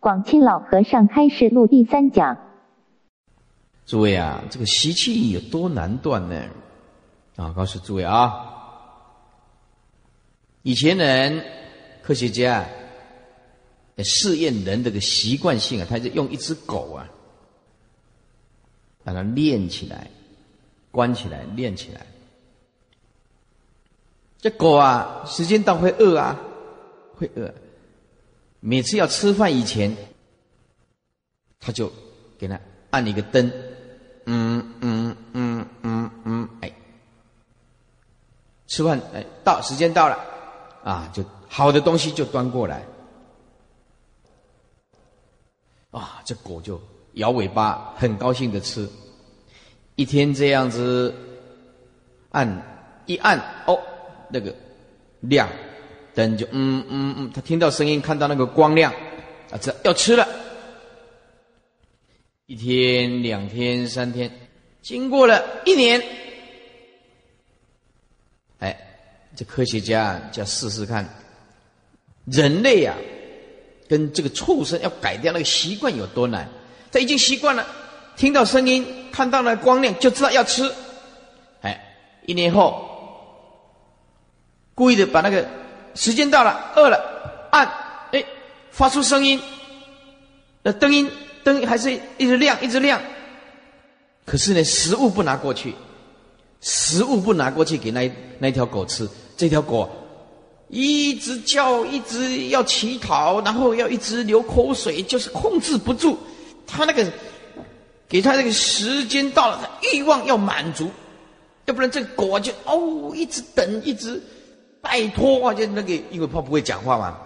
广清老和尚开示录第三讲。诸位啊，这个习气有多难断呢？啊，告诉诸位啊，以前人科学家试验人这个习惯性啊，他就用一只狗啊，把它练起来，关起来，练起来。这狗啊，时间到会饿啊，会饿。每次要吃饭以前，他就给他按一个灯，嗯嗯嗯嗯嗯，哎，吃饭哎，到时间到了，啊，就好的东西就端过来，啊，这狗就摇尾巴，很高兴的吃。一天这样子按一按，哦。那个亮灯就嗯嗯嗯，他听到声音，看到那个光亮，啊，这要吃了。一天、两天、三天，经过了一年，哎，这科学家就要试试看，人类呀，跟这个畜生要改掉那个习惯有多难。他已经习惯了，听到声音，看到了光亮，就知道要吃。哎，一年后。故意的把那个时间到了，饿了，按，哎，发出声音，那灯音灯还是一直亮，一直亮。可是呢，食物不拿过去，食物不拿过去给那那条狗吃，这条狗一直叫，一直要乞讨，然后要一直流口水，就是控制不住。他那个给他那个时间到了，他欲望要满足，要不然这个狗就哦一直等，一直。拜托啊！就那个，因为怕不会讲话嘛，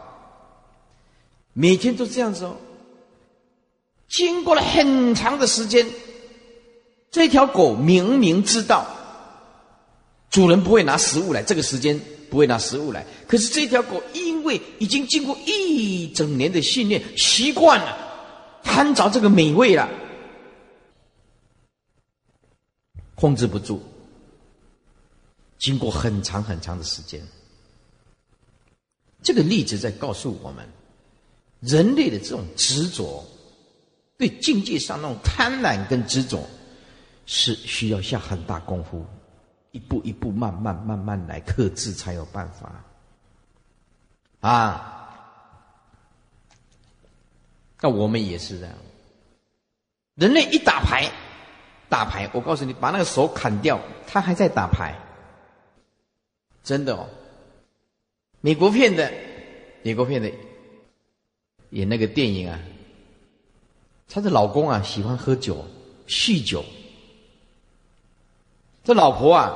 每天都这样子哦。经过了很长的时间，这条狗明明知道主人不会拿食物来，这个时间不会拿食物来，可是这条狗因为已经经过一整年的训练，习惯了，贪着这个美味了，控制不住。经过很长很长的时间。这个例子在告诉我们，人类的这种执着，对境界上那种贪婪跟执着，是需要下很大功夫，一步一步慢慢慢慢来克制才有办法。啊，那我们也是这样。人类一打牌，打牌，我告诉你，把那个手砍掉，他还在打牌，真的哦。美国片的，美国片的演那个电影啊，她的老公啊喜欢喝酒，酗酒。这老婆啊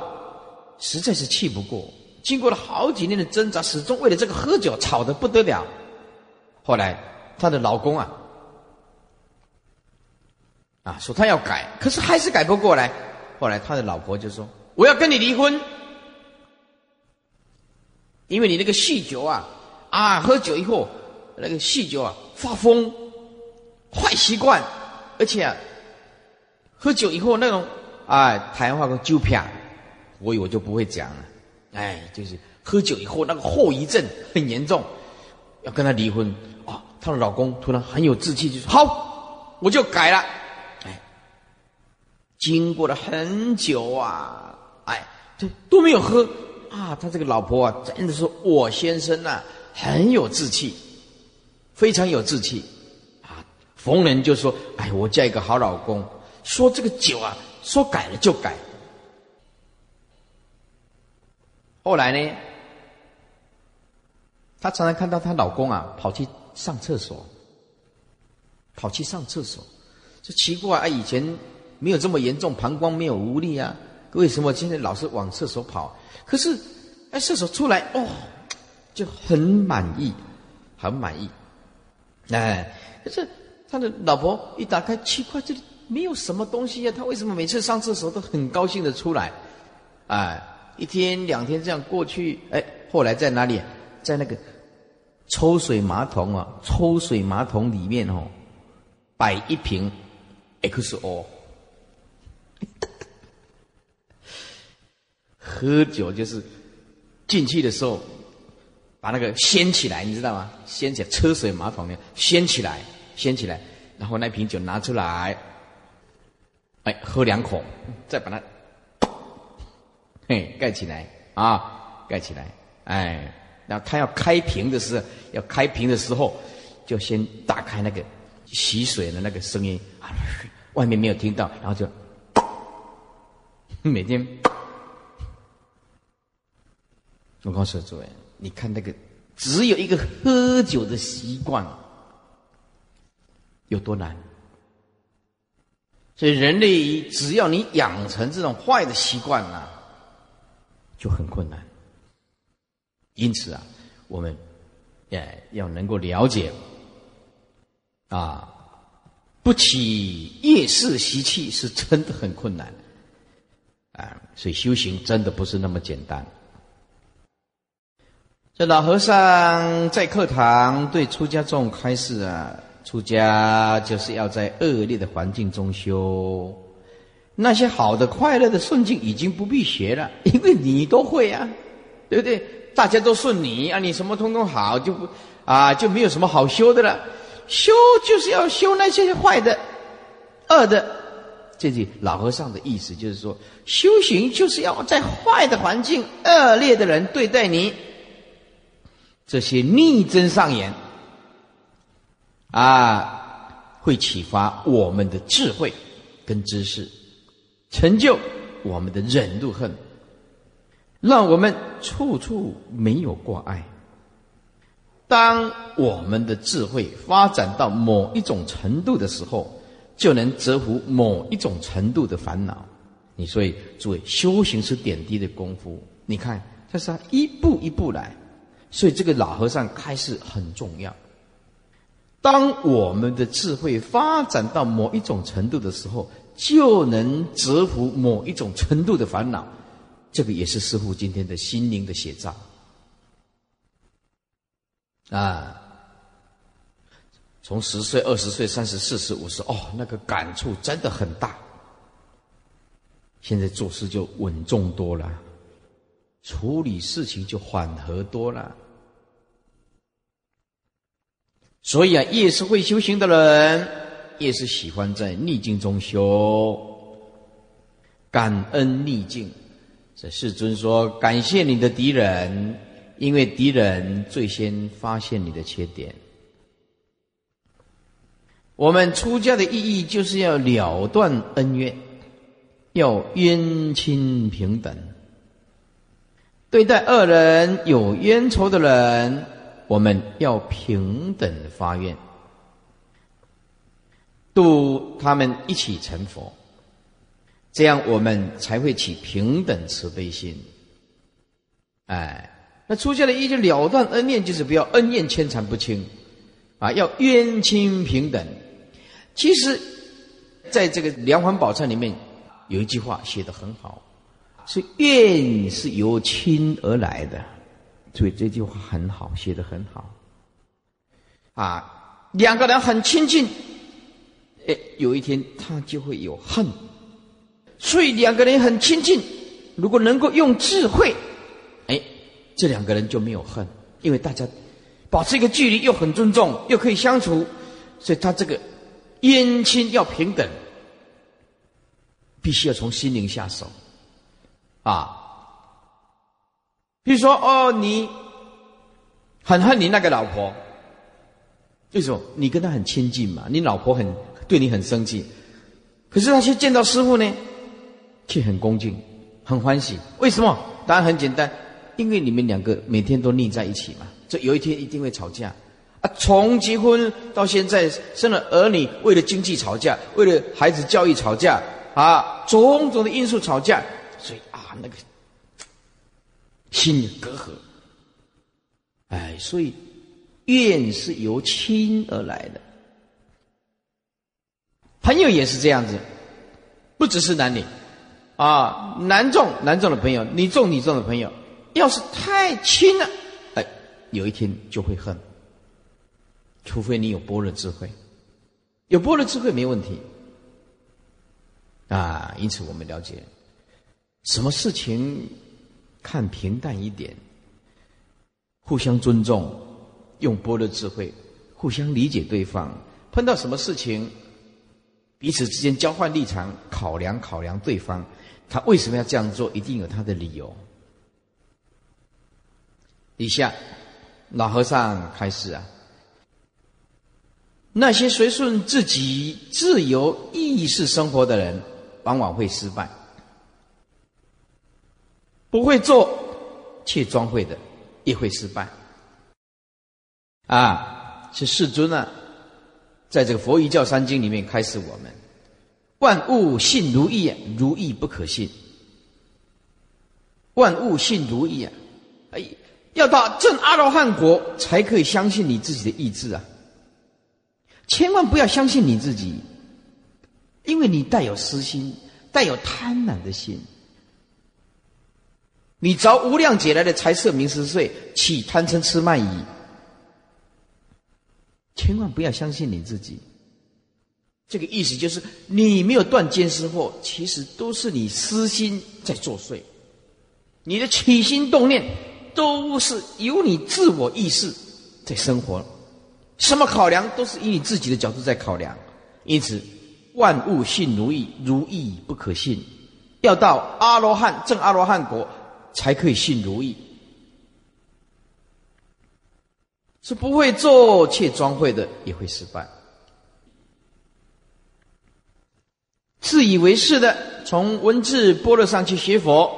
实在是气不过，经过了好几年的挣扎，始终为了这个喝酒吵得不得了。后来她的老公啊啊说他要改，可是还是改不过来。后来他的老婆就说：“我要跟你离婚。”因为你那个酗酒啊，啊，喝酒以后那个酗酒啊发疯，坏习惯，而且，喝酒以后那种啊，台湾话说酒啪，我以我就不会讲了，哎，就是喝酒以后那个后遗症很严重，要跟他离婚啊，她的老公突然很有志气，就说好，我就改了，哎，经过了很久啊，哎，这都没有喝。啊，他这个老婆啊，真的是我先生呐，很有志气，非常有志气啊。逢人就说：“哎，我嫁一个好老公。”说这个酒啊，说改了就改。后来呢，她常常看到她老公啊，跑去上厕所，跑去上厕所，就奇怪啊，以前没有这么严重，膀胱没有无力啊。为什么今天老是往厕所跑？可是，哎，厕所出来哦，就很满意，很满意。哎，可是他的老婆一打开，奇怪，这里没有什么东西呀。他为什么每次上厕所都很高兴的出来？哎，一天两天这样过去，哎，后来在哪里？在那个抽水马桶啊，抽水马桶里面哦，摆一瓶 XO。喝酒就是进去的时候，把那个掀起来，你知道吗？掀起来，车水马桶的掀起来，掀起来，然后那瓶酒拿出来，哎，喝两口，再把它，嘿，盖起来啊，盖起来，哎，然后他要开瓶的时候，要开瓶的时候，就先打开那个洗水的那个声音啊，外面没有听到，然后就每天，我告诉诸位，你看那个。只有一个喝酒的习惯，有多难？所以人类只要你养成这种坏的习惯啊，就很困难。因此啊，我们哎要能够了解啊，不起夜视习气是真的很困难啊，所以修行真的不是那么简单。这老和尚在课堂对出家众开示啊，出家就是要在恶劣的环境中修，那些好的、快乐的顺境已经不必学了，因为你都会啊，对不对？大家都顺你啊，你什么通通好，就不啊就没有什么好修的了。修就是要修那些坏的、恶的。这句老和尚的意思就是说，修行就是要在坏的环境、恶劣的人对待你。这些逆增上言啊，会启发我们的智慧跟知识，成就我们的忍辱恨，让我们处处没有挂碍。当我们的智慧发展到某一种程度的时候，就能折服某一种程度的烦恼。你所以，诸位修行是点滴的功夫。你看，这是一步一步来。所以，这个老和尚开示很重要。当我们的智慧发展到某一种程度的时候，就能折服某一种程度的烦恼。这个也是师父今天的心灵的写照。啊，从十岁、二十岁、三十、四十、五十，哦，那个感触真的很大。现在做事就稳重多了，处理事情就缓和多了。所以啊，越是会修行的人，越是喜欢在逆境中修，感恩逆境。这世尊说：“感谢你的敌人，因为敌人最先发现你的缺点。”我们出家的意义就是要了断恩怨，要冤亲平等，对待恶人、有冤仇的人。我们要平等发愿，度他们一起成佛，这样我们才会起平等慈悲心。哎，那出家的一就了断恩怨，就是不要恩怨牵缠不清，啊，要冤亲平等。其实，在这个《梁环宝忏》里面有一句话写的很好，是怨是由亲而来的。所以这句话很好，写的很好。啊，两个人很亲近，哎，有一天他就会有恨。所以两个人很亲近，如果能够用智慧，哎，这两个人就没有恨，因为大家保持一个距离，又很尊重，又可以相处，所以他这个冤亲要平等，必须要从心灵下手，啊。比如说，哦，你很恨你那个老婆，为什么？你跟她很亲近嘛，你老婆很对你很生气，可是他却见到师傅呢，却很恭敬，很欢喜。为什么？答案很简单，因为你们两个每天都腻在一起嘛，这有一天一定会吵架啊。从结婚到现在生了儿女，为了经济吵架，为了孩子教育吵架啊，种种的因素吵架，所以啊，那个。心隔阂，哎，所以怨是由亲而来的。朋友也是这样子，不只是男女，啊，男众男众的朋友，女众女众的朋友，要是太亲了，哎，有一天就会恨。除非你有般若智慧，有般若智慧没问题，啊，因此我们了解，什么事情。看平淡一点，互相尊重，用波的智慧，互相理解对方，碰到什么事情，彼此之间交换立场，考量考量对方，他为什么要这样做，一定有他的理由。以下，老和尚开始啊。那些随顺自己自由意识生活的人，往往会失败。不会做却装会的，也会失败。啊，是世尊啊，在这个《佛遗教三经》里面开始我们：万物信如意，如意不可信。万物信如意啊，哎。要到正阿罗汉国才可以相信你自己的意志啊！千万不要相信你自己，因为你带有私心，带有贪婪的心。你着无量劫来的财色名食睡，起贪嗔痴慢疑。千万不要相信你自己。这个意思就是，你没有断奸尸货，其实都是你私心在作祟，你的起心动念。都是由你自我意识在生活，什么考量都是以你自己的角度在考量，因此万物信如意，如意不可信，要到阿罗汉正阿罗汉国才可以信如意，是不会做却装会的也会失败，自以为是的从文字波罗上去学佛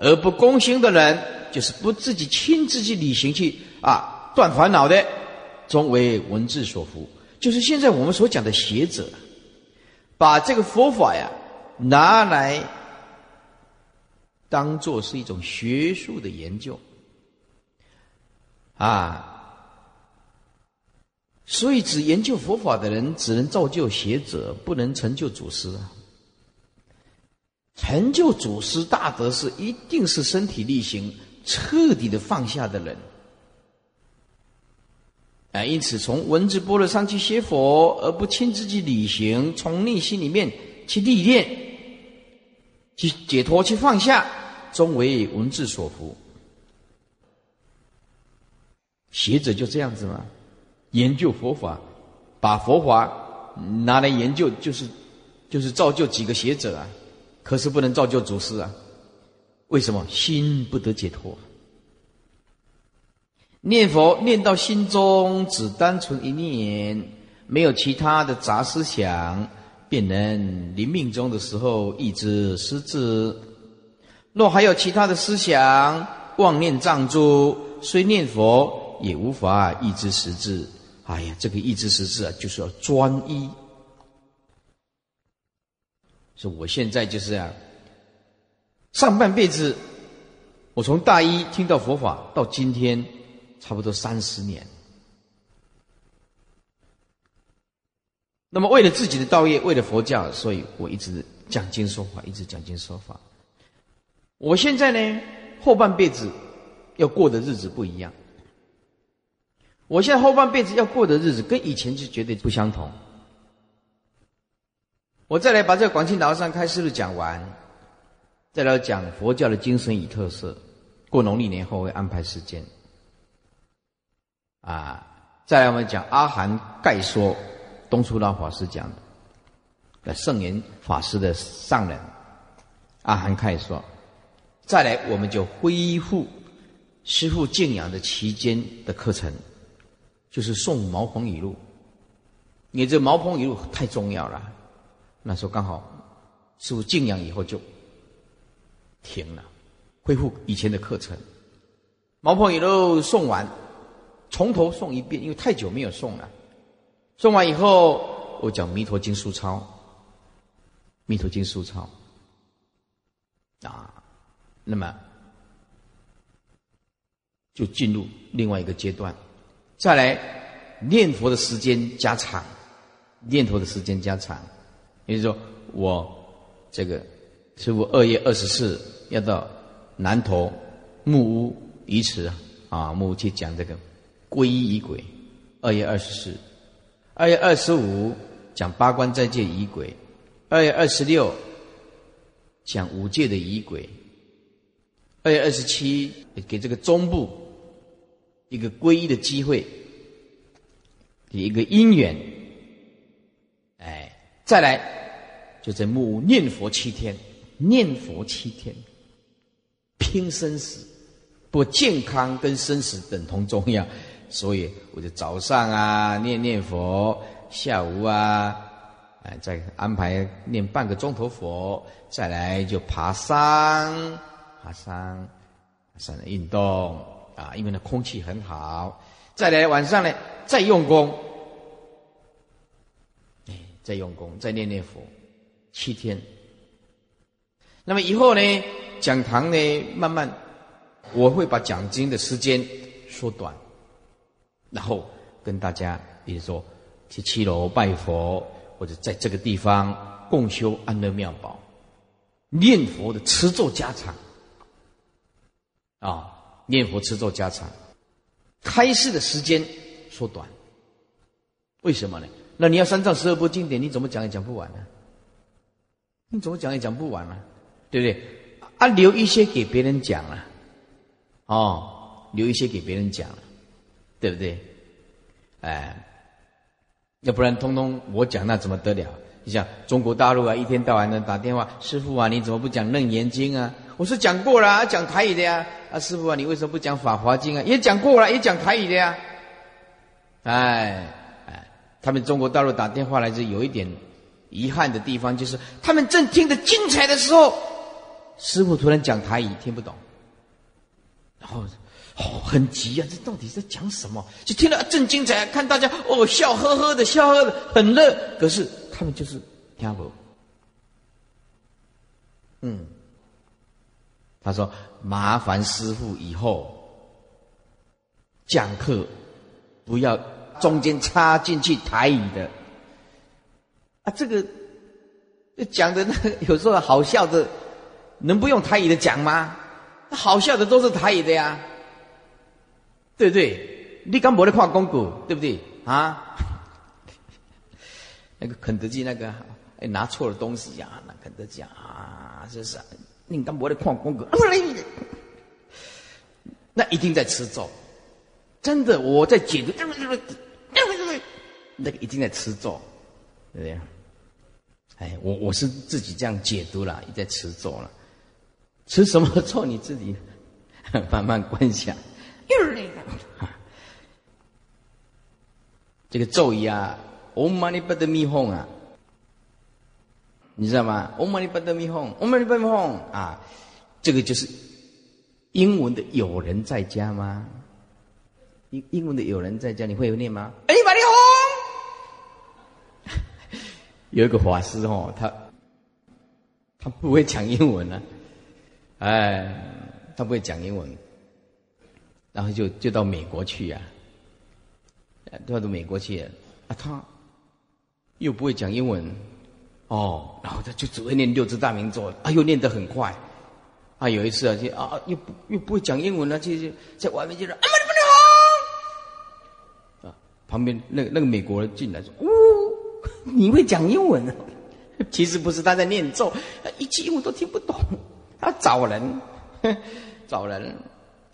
而不攻心的人。就是不自己亲自去旅行去啊断烦恼的，终为文字所服。就是现在我们所讲的学者，把这个佛法呀拿来当做是一种学术的研究啊，所以只研究佛法的人只能造就学者，不能成就祖师。成就祖师大德是一定是身体力行。彻底的放下的人，啊，因此从文字波罗上去学佛，而不亲自去旅行，从内心里面去历练，去解脱，去放下，终为文字所服。学者就这样子嘛，研究佛法，把佛法拿来研究，就是就是造就几个学者啊，可是不能造就祖师啊。为什么心不得解脱？念佛念到心中只单纯一念，没有其他的杂思想，便能临命终的时候一直失智。若还有其他的思想，妄念障诸，虽念佛也无法抑制实质。哎呀，这个抑制实质啊，就是要专一。所以我现在就是这样。上半辈子，我从大一听到佛法到今天，差不多三十年。那么为了自己的道业，为了佛教，所以我一直讲经说法，一直讲经说法。我现在呢，后半辈子要过的日子不一样。我现在后半辈子要过的日子跟以前是绝对不相同。我再来把这个广清老和尚开示的讲完。再来讲佛教的精神与特色，过农历年后会安排时间。啊，再来我们讲阿含概说，东初老法师讲的，圣严法师的上人，阿含概说。再来我们就恢复师父静养的期间的课程，就是送毛鹏语录。你这毛鹏语录太重要了，那时候刚好师父静养以后就。停了，恢复以前的课程。毛婆也都送完，从头送一遍，因为太久没有送了。送完以后，我讲《弥陀经》书抄，《弥陀经》书抄啊，那么就进入另外一个阶段。再来念佛的时间加长，念佛的时间加长，也就是说，我这个。师傅二月二十四要到南头木屋遗址啊，木屋去讲这个皈依仪轨。二月二十四，二月二十五讲八关斋戒仪轨，二月二十六讲五戒的仪轨，二月二十七给这个中部一个皈依的机会，一个因缘哎再来就在木屋念佛七天，念佛七天，拼生死。不健康跟生死等同重要，所以我就早上啊念念佛，下午啊，哎再安排念半个钟头佛，再来就爬山，爬山，山的运动啊，因为呢空气很好。再来晚上呢，再用功，哎，再用功，再念念佛，七天。那么以后呢，讲堂呢，慢慢。我会把讲经的时间缩短，然后跟大家，比如说去七楼拜佛，或者在这个地方共修安乐妙宝，念佛的持咒加长，啊，念佛持咒加长，开示的时间缩短。为什么呢？那你要三藏十二部经典，你怎么讲也讲不完呢？你怎么讲也讲不完呢？对不对？啊，留一些给别人讲啊。哦，留一些给别人讲，对不对？哎，要不然通通我讲那怎么得了？你像中国大陆啊，一天到晚的打电话，师傅啊，你怎么不讲《楞严经》啊？我是讲过了，讲台语的呀。啊，师傅啊，你为什么不讲《法华经》啊？也讲过了，也讲台语的呀。哎哎，他们中国大陆打电话来是有一点遗憾的地方，就是他们正听得精彩的时候，师傅突然讲台语，听不懂。然后，哦，很急啊！这到底在讲什么？就听了正精彩，看大家哦，笑呵呵的，笑呵呵的，很乐。可是他们就是听不。嗯，他说：“麻烦师傅以后讲课不要中间插进去台语的啊，这个讲的那 有时候好笑的，能不用台语的讲吗？”好笑的都是台语的呀，对不对？你刚没得看广告，对不对？啊？那个肯德基那个，哎，拿错了东西呀！那肯德基啊，这是你刚没得看广告，那一定在吃咒。真的，我在解读，那个一定在吃咒，对不对？哎，我我是自己这样解读了，也在吃咒了。吃什么咒？你自己慢慢观想。这个咒语啊，Om Mani Padme Hum 啊，你知道吗？Om Mani Padme Hum，Om Mani Padme Hum 啊，这个就是英文的“有人在家”吗？英英文的“有人在家”，你会有念吗？Anybody home？有一个法师哦，他他不会讲英文呢。哎，他不会讲英文，然后就就到美国去呀，到到美国去，啊，他又不会讲英文，哦，然后他就只会念六字大明咒，啊，又念得很快，啊，有一次啊，就啊，又不又不会讲英文了，就就在外面就说啊，你好，啊，旁边那个那个美国人进来说，呜，你会讲英文啊？其实不是他在念咒，一句英文都听不懂。他找人，找人。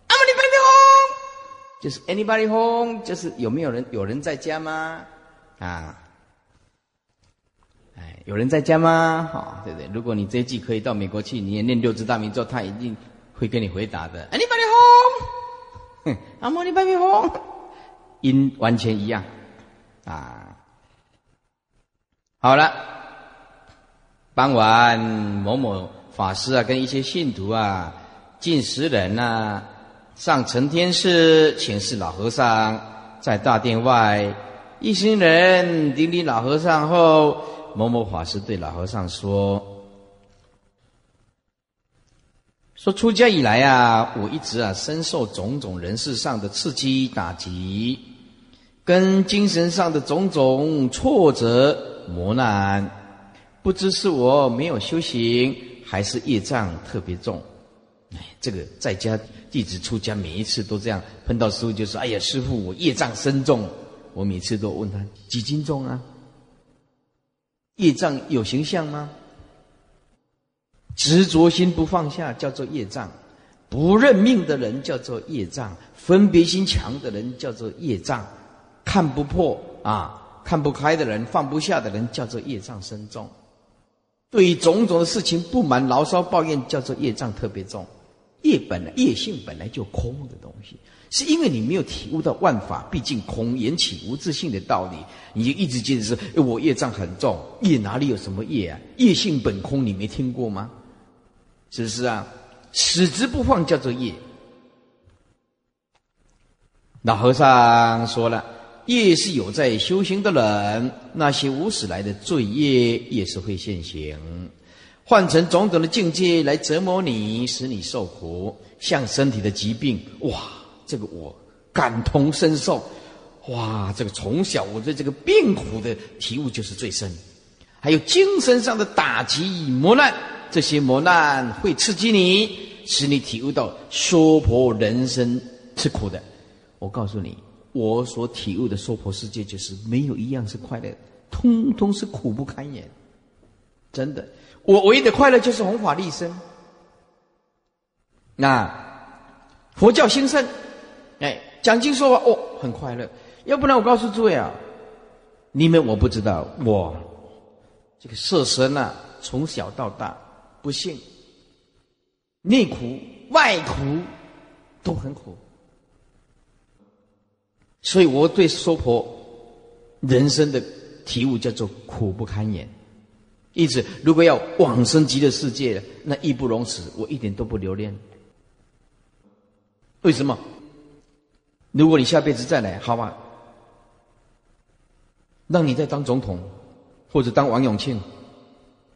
Anybody home？就是 Anybody home？就是有没有人？有人在家吗？啊，有人在家吗？好，对不对？如果你这一季可以到美国去，你也念六字大明咒，他一定会跟你回答的。Anybody home？音完全一样。啊，好了，傍晚某某。法师啊，跟一些信徒啊，近十人呐，上承天寺请示老和尚，在大殿外，一行人顶礼老和尚后，某某法师对老和尚说：“说出家以来啊，我一直啊，深受种种人事上的刺激打击，跟精神上的种种挫折磨难，不知是我没有修行。”还是业障特别重，哎，这个在家弟子出家，每一次都这样碰到师傅，就说：“哎呀，师傅，我业障深重。”我每次都问他几斤重啊？业障有形象吗？执着心不放下叫做业障，不认命的人叫做业障，分别心强的人叫做业障，看不破啊，看不开的人、放不下的人，叫做业障深重；对于种种的事情不满、牢骚、抱怨，叫做业障特别重。业本来业性本来就空的东西，是因为你没有体悟到万法毕竟空，缘起无自性的道理，你就一直坚持说：“我业障很重，业哪里有什么业啊？业性本空，你没听过吗？是不是啊？死之不放叫做业。”老和尚说了：“业是有在修行的人，那些无始来的罪业也是会现行。”换成种种的境界来折磨你，使你受苦，像身体的疾病，哇，这个我感同身受，哇，这个从小我对这个病苦的体悟就是最深。还有精神上的打击与磨难，这些磨难会刺激你，使你体悟到娑婆人生是苦的。我告诉你，我所体悟的娑婆世界就是没有一样是快乐，通通是苦不堪言，真的。我唯一的快乐就是弘法利生。那佛教兴盛，讲经说法哦，很快乐。要不然我告诉诸位啊，你们我不知道，我这个色身啊，从小到大不幸，内苦外苦都很苦，所以我对娑婆人生的体悟叫做苦不堪言。因此，如果要往生极乐世界，那义不容辞，我一点都不留恋。为什么？如果你下辈子再来，好吧，让你再当总统，或者当王永庆，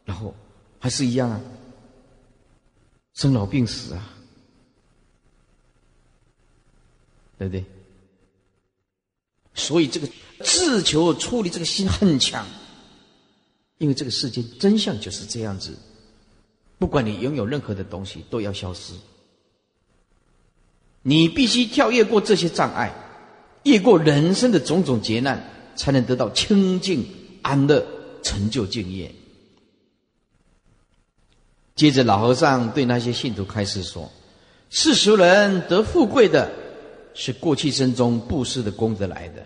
然后还是一样啊，生老病死啊，对不对？所以，这个自求处理这个心很强。因为这个世界真相就是这样子，不管你拥有任何的东西，都要消失。你必须跳跃过这些障碍，越过人生的种种劫难，才能得到清净安乐、成就敬业。接着，老和尚对那些信徒开始说：“世俗人得富贵的，是过去生中布施的功德来的。”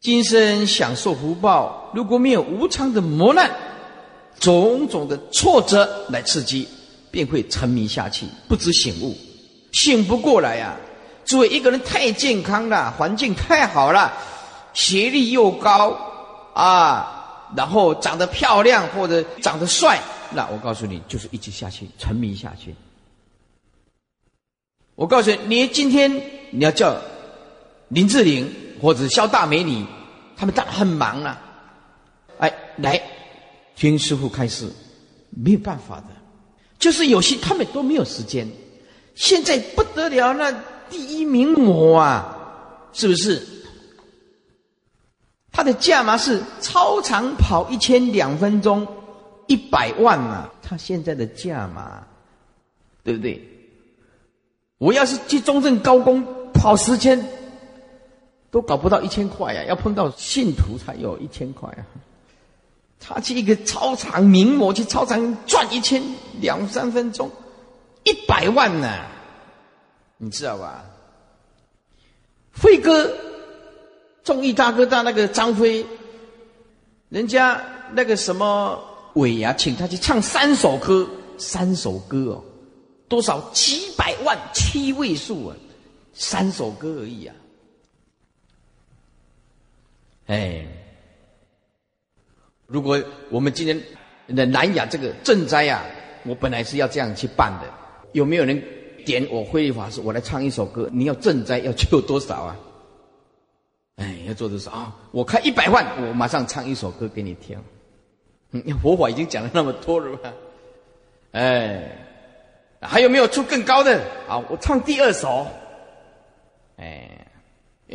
今生享受福报，如果没有无常的磨难、种种的挫折来刺激，便会沉迷下去，不知醒悟，醒不过来呀！诸位，一个人太健康了，环境太好了，学历又高啊，然后长得漂亮或者长得帅，那我告诉你，就是一直下去，沉迷下去。我告诉你，你今天你要叫林志玲。或者肖大美女，他们当然很忙啊。哎，来听师傅开示，没有办法的，就是有些他们都没有时间。现在不得了，那第一名模啊，是不是？他的价码是超长跑一千两分钟一百万啊！他现在的价码，对不对？我要是去中正高工跑十千。都搞不到一千块呀，要碰到信徒才有一千块啊。他去一个操场名模去操场转一千两三分钟，一百万呢，你知道吧？飞哥，综艺大哥大那个张飞，人家那个什么伟牙请他去唱三首歌，三首歌哦，多少几百万七位数啊，三首歌而已啊。哎，如果我们今天的南亚这个赈灾啊，我本来是要这样去办的。有没有人点我慧律法师？我来唱一首歌。你要赈灾要救多少啊？哎，要做多少啊？我开一百万，我马上唱一首歌给你听。嗯，佛法已经讲了那么多了吧？哎，还有没有出更高的？啊，我唱第二首。哎，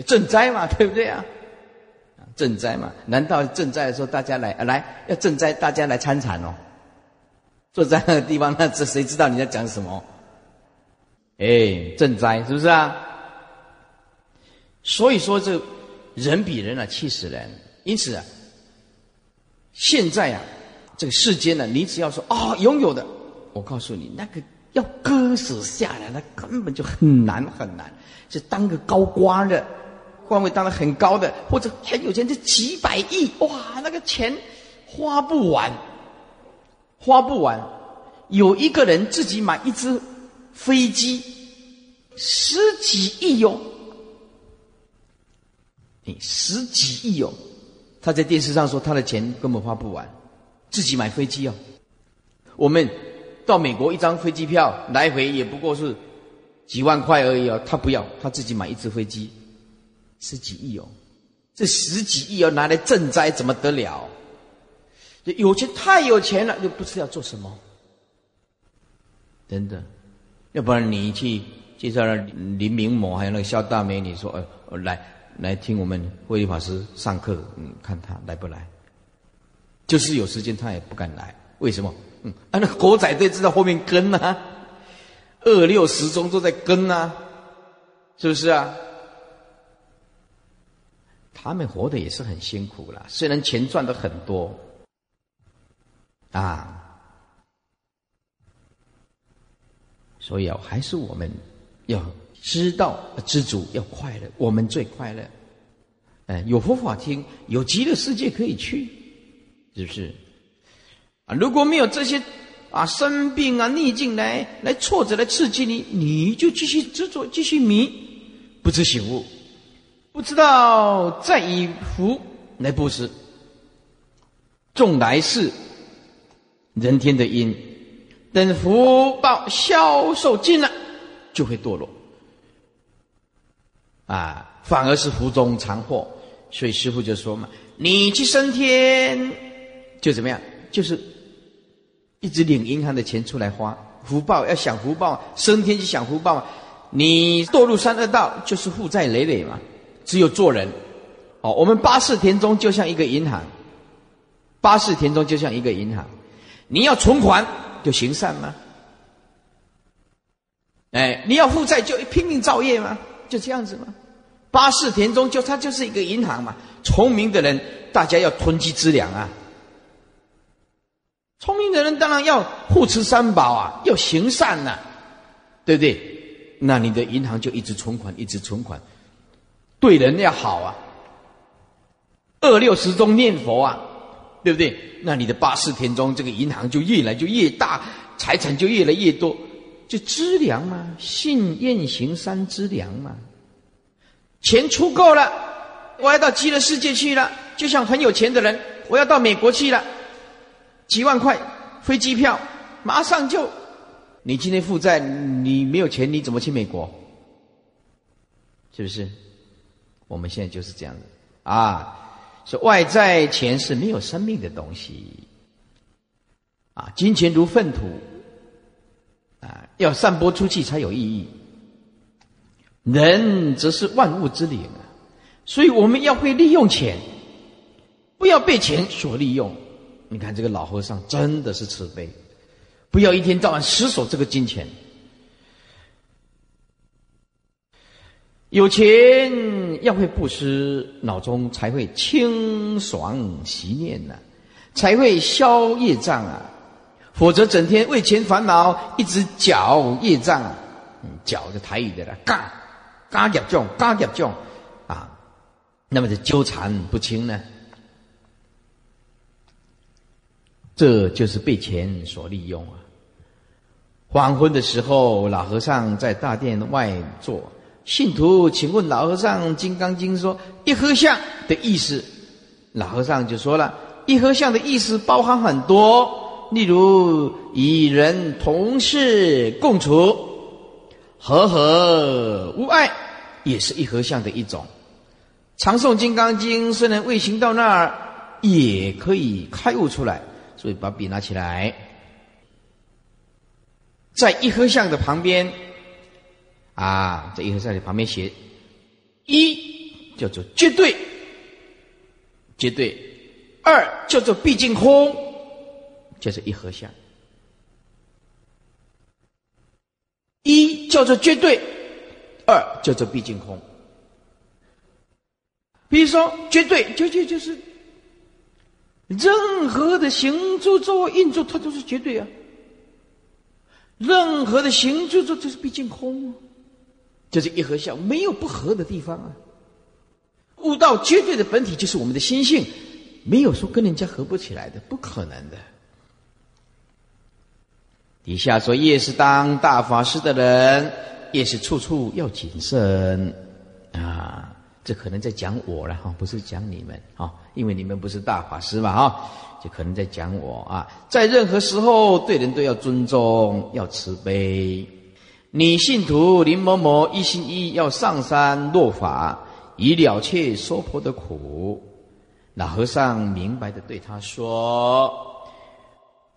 赈灾嘛，对不对啊？赈灾嘛？难道赈灾的时候大家来来要赈灾，大家来参禅哦？坐在那个地方，那这谁知道你在讲什么？哎，赈灾是不是啊？所以说，这人比人啊气死人。因此啊，现在啊，这个世间呢，你只要说啊拥有的，我告诉你，那个要割舍下来，那根本就很难很难。是当个高官的。官位当的很高的，或者很有钱，这几百亿，哇，那个钱花不完，花不完。有一个人自己买一只飞机，十几亿哟，你十几亿哟，他在电视上说他的钱根本花不完，自己买飞机哦。我们到美国一张飞机票来回也不过是几万块而已哦，他不要，他自己买一只飞机，十几亿哦，这十几亿要拿来赈灾怎么得了？有钱太有钱了，又不知道做什么。真的，要不然你去介绍了林明某，还有那个肖大美，你说呃来来听我们慧律法师上课，嗯，看他来不来？就是有时间他也不敢来，为什么？嗯，啊，那狗仔队知道后面跟啊，二六十中都在跟啊，是不是啊？他们活的也是很辛苦啦，虽然钱赚的很多，啊。所以啊，还是我们要知道知足，要快乐，我们最快乐。哎，有佛法听，有极乐世界可以去，是不是？啊，如果没有这些啊生病啊逆境来来挫折来刺激你，你就继续执着，继续迷，不知醒悟，不知道再以福来布施，种来世人天的因。等福报消受尽了，就会堕落，啊，反而是福中藏祸。所以师傅就说嘛：“你去升天，就怎么样？就是一直领银行的钱出来花，福报要享福报，升天就享福报。你堕入三恶道，就是负债累累嘛。只有做人，哦，我们八世田中就像一个银行，八世田中就像一个银行，你要存款。”就行善吗？哎，你要负债就拼命造业吗？就这样子吗？八世田中就它就是一个银行嘛。聪明的人，大家要囤积资粮啊。聪明的人当然要护持三宝啊，要行善呐，对不对？那你的银行就一直存款，一直存款，对人要好啊。二六十中念佛啊。对不对？那你的八四田中这个银行就越来就越大，财产就越来越多，就资粮嘛，信愿行三资粮嘛。钱出够了，我要到极乐世界去了，就像很有钱的人，我要到美国去了，几万块飞机票，马上就。你今天负债，你没有钱，你怎么去美国？是不是？我们现在就是这样子啊。说外在钱是没有生命的东西，啊，金钱如粪土，啊，要散播出去才有意义。人则是万物之灵啊，所以我们要会利用钱，不要被钱所利用。你看这个老和尚真的是慈悲，不要一天到晚死守这个金钱。有钱要会布施，脑中才会清爽习念呐，才会消业障啊。否则整天为钱烦恼，一直搅业障，搅着台语的啦，嘎嘎业重，嘎业重啊，那么就纠缠不清呢。这就是被钱所利用啊。黄昏的时候，老和尚在大殿外坐。信徒请问老和尚，《金刚经》说“一合相”的意思，老和尚就说了：“一合相”的意思包含很多，例如与人同事共处，和和无碍，也是一合相的一种。常诵《金刚经》，虽然未行到那儿，也可以开悟出来。所以把笔拿起来，在一合相的旁边。啊，这一合相的旁边写一叫做绝对，绝对；二叫做毕竟空，就是一合相。一叫做绝对，二叫做毕竟空。比如说，绝对绝对就是任何的行住坐运作，它都是绝对啊；任何的行住坐，就是毕竟空啊。就是一合相，没有不合的地方啊。悟道绝对的本体就是我们的心性，没有说跟人家合不起来的，不可能的。底下说，越是当大法师的人，越是处处要谨慎啊。这可能在讲我了哈，不是讲你们啊，因为你们不是大法师嘛哈，就可能在讲我啊。在任何时候，对人都要尊重，要慈悲。你信徒林某某一心一意要上山落法，以了却娑婆的苦。老和尚明白的对他说：“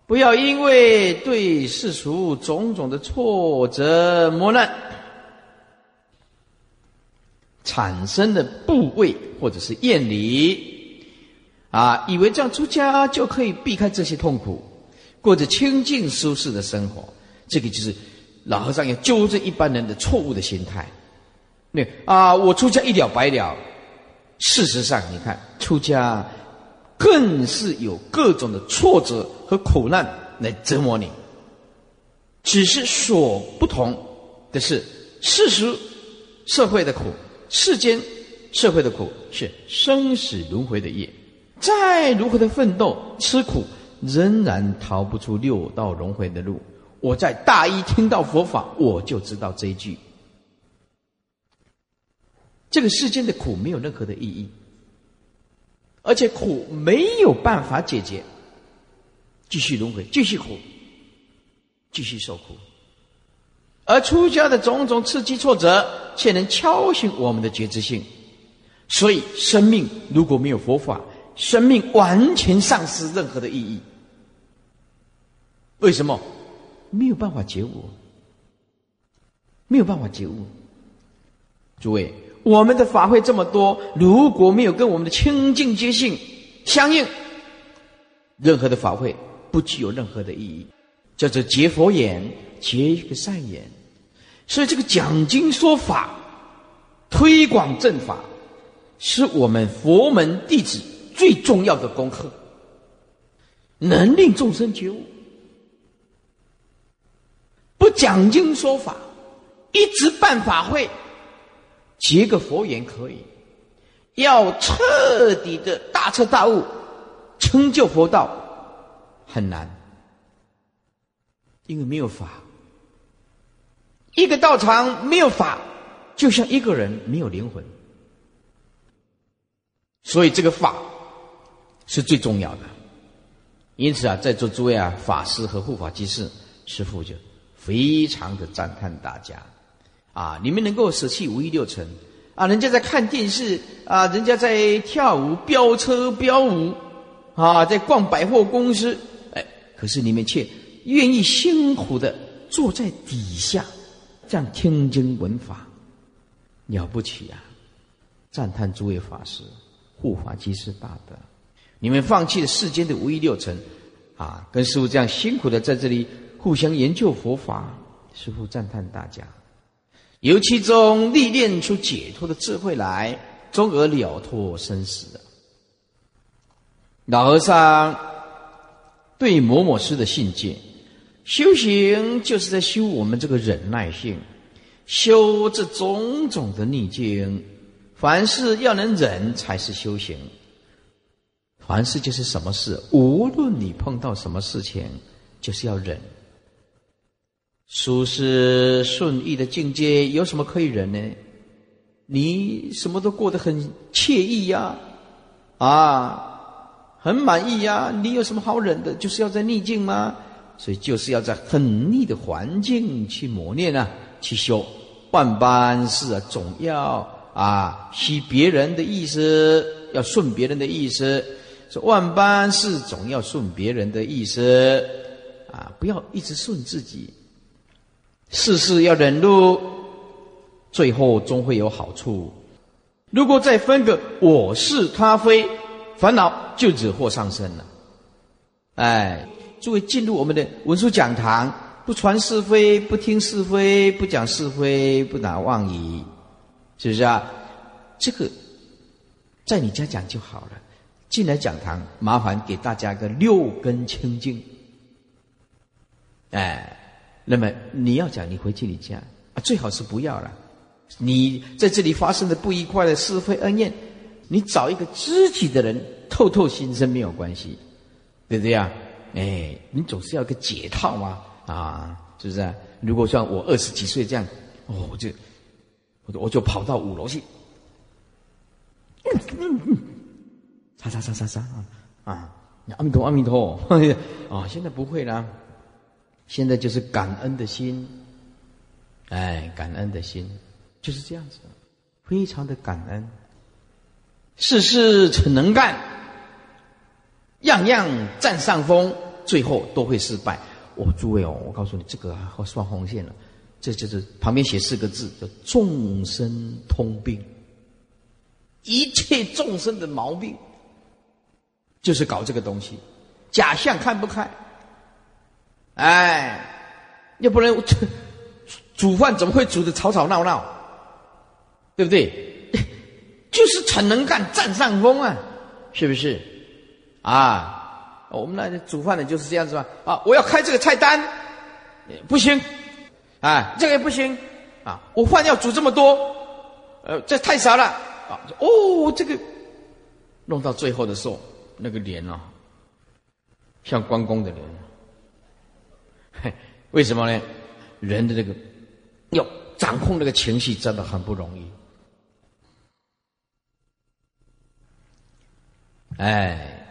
不要因为对世俗种种的挫折磨难。”产生的部位或者是厌离，啊，以为这样出家就可以避开这些痛苦，过着清净舒适的生活。这个就是老和尚要纠正一般人的错误的心态。那啊，我出家一了百了。事实上，你看出家更是有各种的挫折和苦难来折磨你。只是所不同的是，事实社会的苦。世间社会的苦是生死轮回的业，再如何的奋斗吃苦，仍然逃不出六道轮回的路。我在大一听到佛法，我就知道这一句：这个世间的苦没有任何的意义，而且苦没有办法解决，继续轮回，继续苦，继续受苦。而出家的种种刺激挫折，却能敲醒我们的觉知性。所以，生命如果没有佛法，生命完全丧失任何的意义。为什么？没有办法觉悟，没有办法觉悟。诸位，我们的法会这么多，如果没有跟我们的清净觉性相应，任何的法会不具有任何的意义，叫做结佛眼。结一个善眼，所以这个讲经说法、推广正法，是我们佛门弟子最重要的功课，能令众生觉悟。不讲经说法，一直办法会，结个佛缘可以；要彻底的大彻大悟、成就佛道，很难，因为没有法。一个道场没有法，就像一个人没有灵魂。所以这个法是最重要的。因此啊，在座诸位啊，法师和护法居士，师父就非常的赞叹大家啊，你们能够舍弃五欲六尘啊，人家在看电视啊，人家在跳舞、飙车、飙舞啊，在逛百货公司，哎，可是你们却愿意辛苦的坐在底下。这样听经闻法，了不起啊！赞叹诸位法师护法即是大德，你们放弃了世间的五欲六尘，啊，跟师傅这样辛苦的在这里互相研究佛法，师傅赞叹大家，由其中历练出解脱的智慧来，终而了脱生死。老和尚对某某师的信件。修行就是在修我们这个忍耐性，修这种种的逆境。凡事要能忍，才是修行。凡事就是什么事，无论你碰到什么事情，就是要忍。舒适顺意的境界，有什么可以忍呢？你什么都过得很惬意呀，啊，很满意呀，你有什么好忍的？就是要在逆境吗？所以就是要在很逆的环境去磨练啊，去修万般事啊，总要啊吸别人的意思，要顺别人的意思。说万般事总要顺别人的意思啊，不要一直顺自己。事事要忍辱，最后终会有好处。如果再分个我是他非，烦恼就惹祸上身了。哎。诸位进入我们的文殊讲堂，不传是非，不听是非，不讲是非，不打妄语，是不是啊？这个在你家讲就好了。进来讲堂，麻烦给大家个六根清净。哎，那么你要讲，你回去你家啊，最好是不要了。你在这里发生的不愉快的是非恩怨，你找一个知己的人透透心声没有关系，对不对啊？哎，你总是要个解套嘛，啊，是不是？啊？如果像我二十几岁这样，哦，我就，我我就跑到五楼去，擦擦擦擦擦啊啊！阿弥陀阿弥陀，啊，现在不会啦，现在就是感恩的心，哎，感恩的心就是这样子，非常的感恩，事事逞能干，样样占上风，最后都会失败。哦，诸位哦，我告诉你，这个要算红线了，这就是旁边写四个字，叫众生通病，一切众生的毛病。就是搞这个东西，假象看不开，哎，要不然 煮饭怎么会煮的吵吵闹闹，对不对？就是逞能干占上风啊，是不是？啊，我们那煮饭的就是这样子嘛。啊，我要开这个菜单，不行，啊，这个也不行，啊，我饭要煮这么多，呃，这太少了，啊，哦，这个弄到最后的时候。那个脸哦，像关公的脸。为什么呢？人的这个要掌控这个情绪，真的很不容易。哎，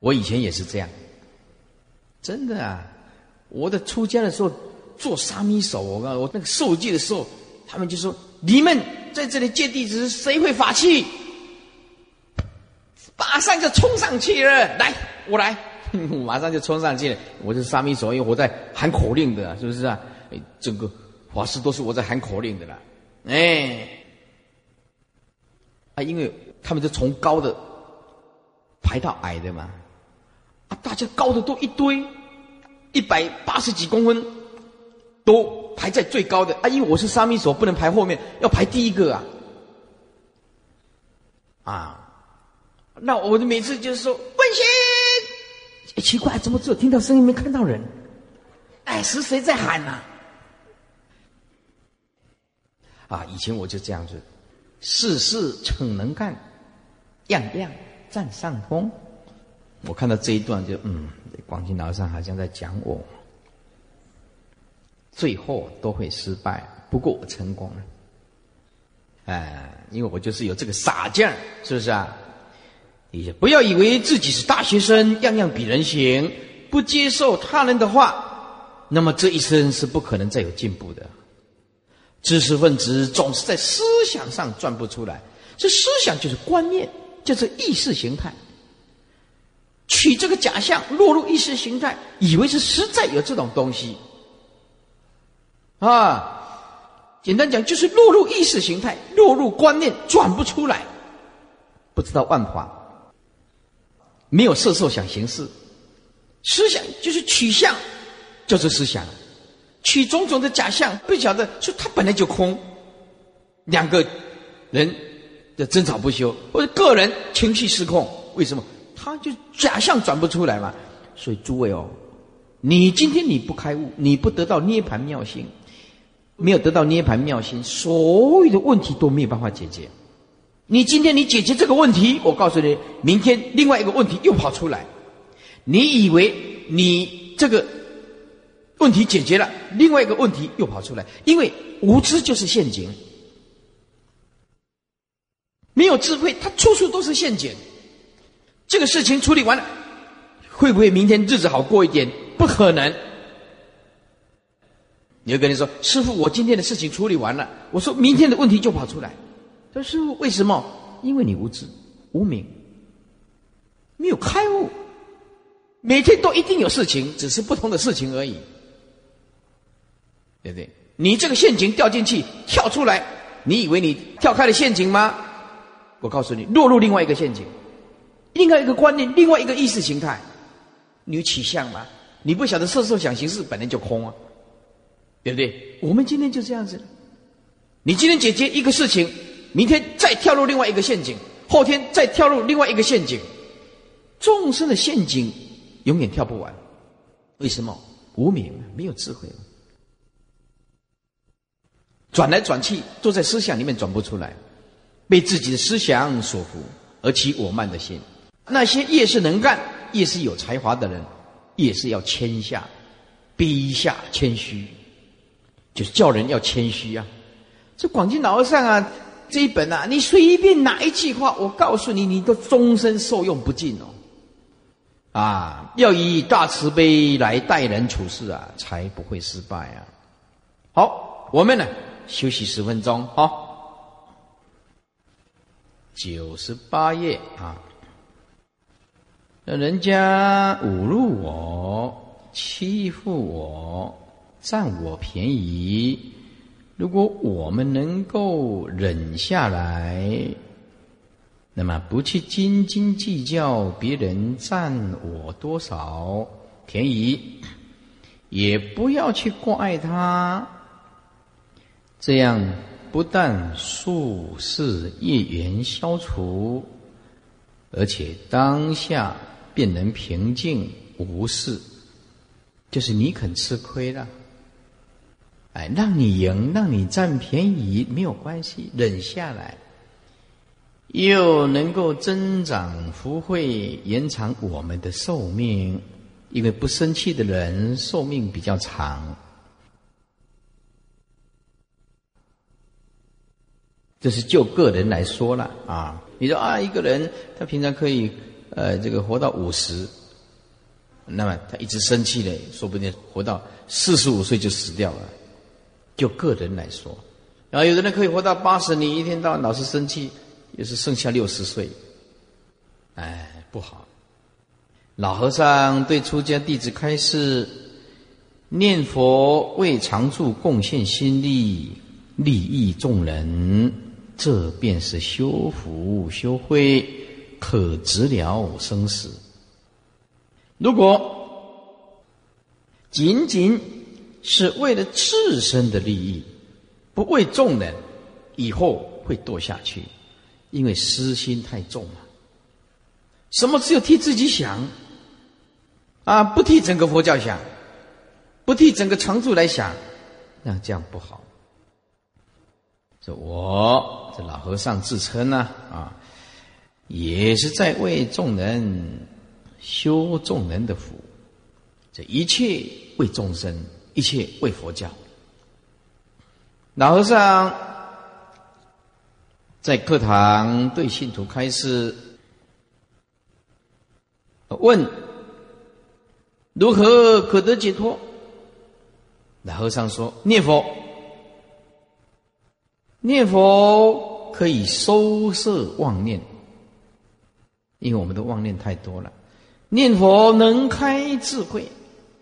我以前也是这样，真的啊！我的出家的时候做沙弥手，我我那个受戒的时候，他们就说：“你们在这里戒弟子，谁会法器？”马上就冲上去了，来，我来，马上就冲上去了。我是沙弥所，因为我在喊口令的，是不是啊？整个法师都是我在喊口令的啦。哎，啊，因为他们就从高的排到矮的嘛，啊，大家高的都一堆，一百八十几公分，都排在最高的。啊，因为我是沙弥所，不能排后面，要排第一个啊，啊。那我就每次就是说问心，奇怪，怎么只有听到声音没看到人？哎，是谁在喊呢？啊，以前我就这样子，事事逞能干，样样占上风。我看到这一段就嗯，广清老师好像在讲我，最后都会失败，不过我成功了。哎，因为我就是有这个傻劲儿，是不是啊？也不要以为自己是大学生，样样比人行，不接受他人的话，那么这一生是不可能再有进步的。知识分子总是在思想上转不出来，这思想就是观念，就是意识形态。取这个假象，落入意识形态，以为是实在有这种东西，啊，简单讲就是落入意识形态，落入观念，转不出来，不知道万法。没有色受想行识，思想就是取向，就是思想，取种种的假象，不晓得说它本来就空。两个人的争吵不休，或者个人情绪失控，为什么？他就假象转不出来嘛。所以诸位哦，你今天你不开悟，你不得到涅盘妙心，没有得到涅盘妙心，所有的问题都没有办法解决。你今天你解决这个问题，我告诉你，明天另外一个问题又跑出来。你以为你这个问题解决了，另外一个问题又跑出来，因为无知就是陷阱。没有智慧，它处处都是陷阱。这个事情处理完了，会不会明天日子好过一点？不可能。你会跟你说：“师傅，我今天的事情处理完了。”我说明天的问题就跑出来。这是为什么？因为你无知、无明，没有开悟。每天都一定有事情，只是不同的事情而已，对不对？你这个陷阱掉进去，跳出来，你以为你跳开了陷阱吗？我告诉你，落入另外一个陷阱，另外一个观念，另外一个意识形态，你有取向吗？你不晓得色受想行识本来就空啊，对不对？我们今天就这样子，你今天解决一个事情。明天再跳入另外一个陷阱，后天再跳入另外一个陷阱，众生的陷阱永远跳不完。为什么？无明，没有智慧，转来转去都在思想里面转不出来。被自己的思想所缚而起我慢的心。那些越是能干、越是有才华的人，越是要谦下、卑下、谦虚，就是叫人要谦虚啊。这广进老和尚啊，这一本啊，你随便哪一句话，我告诉你，你都终身受用不尽哦。啊，要以大慈悲来待人处事啊，才不会失败啊。好，我们呢休息十分钟啊。九十八页啊，那人家侮辱我、欺负我、占我便宜，如果我们能够忍下来。那么不去斤斤计较别人占我多少便宜，也不要去怪他，这样不但术士业缘消除，而且当下便能平静无事。就是你肯吃亏了，哎，让你赢，让你占便宜没有关系，忍下来。又能够增长福慧，延长我们的寿命，因为不生气的人寿命比较长。这是就个人来说了啊。你说啊，一个人他平常可以呃这个活到五十，那么他一直生气呢，说不定活到四十五岁就死掉了。就个人来说，然后有的人可以活到八十，你一天到晚老是生气。也是剩下六十岁，哎，不好。老和尚对出家弟子开示：念佛为常住贡献心力，利益众人，这便是修福修慧，可直了生死。如果仅仅是为了自身的利益，不为众人，以后会堕下去。因为私心太重了，什么只有替自己想，啊，不替整个佛教想，不替整个常住来想，那这样不好。这我这老和尚自称呢，啊，也是在为众人修众人的福，这一切为众生，一切为佛教。老和尚。在课堂对信徒开示，问如何可得解脱？老和尚说：念佛，念佛可以收摄妄念，因为我们的妄念太多了。念佛能开智慧，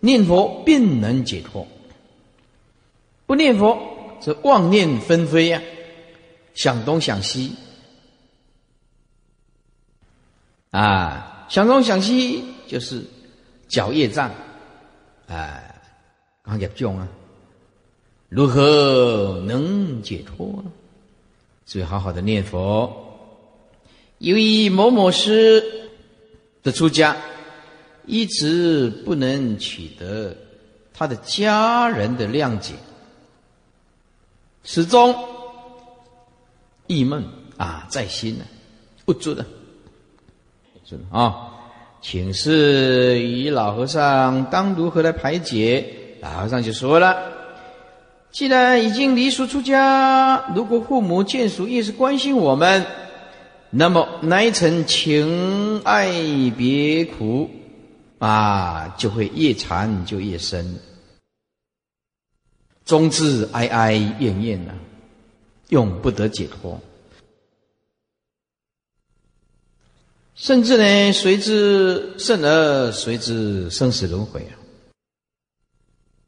念佛便能解脱。不念佛，这妄念纷飞呀。想东想西，啊，想东想西就是脚业障，啊，刚业重啊，如何能解脱呢？所以好好的念佛。由于某某师的出家，一直不能取得他的家人的谅解，始终。郁闷啊，在心呢，不住的，是的啊！请示于老和尚，当如何来排解？老和尚就说了：既然已经离俗出家，如果父母眷属越是关心我们，那么那一层情爱别苦啊，就会越缠就越深，终至哀哀怨怨呐。永不得解脱，甚至呢，随之甚而随之生死轮回啊！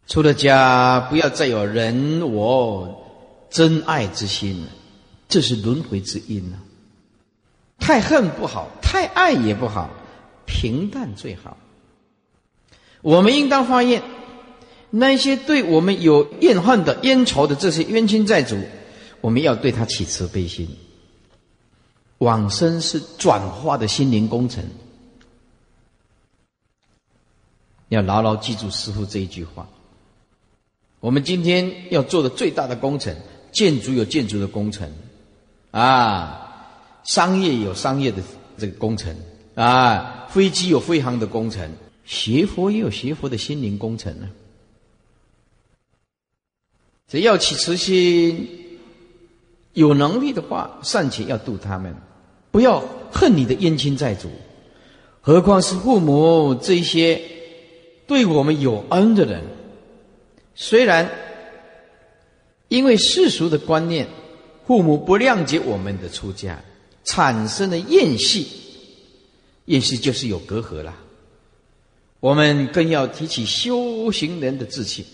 出了家，不要再有人我真爱之心，这是轮回之因呐。太恨不好，太爱也不好，平淡最好。我们应当发愿，那些对我们有怨恨的、冤仇的这些冤亲债主。我们要对他起慈悲心。往生是转化的心灵工程，要牢牢记住师父这一句话。我们今天要做的最大的工程，建筑有建筑的工程，啊，商业有商业的这个工程啊，飞机有飞航的工程，学佛也有学佛的心灵工程呢。只要起慈心，有能力的话，善且要度他们，不要恨你的冤亲债主，何况是父母这些对我们有恩的人。虽然因为世俗的观念，父母不谅解我们的出家，产生了厌隙，厌隙就是有隔阂了。我们更要提起修行人的志气，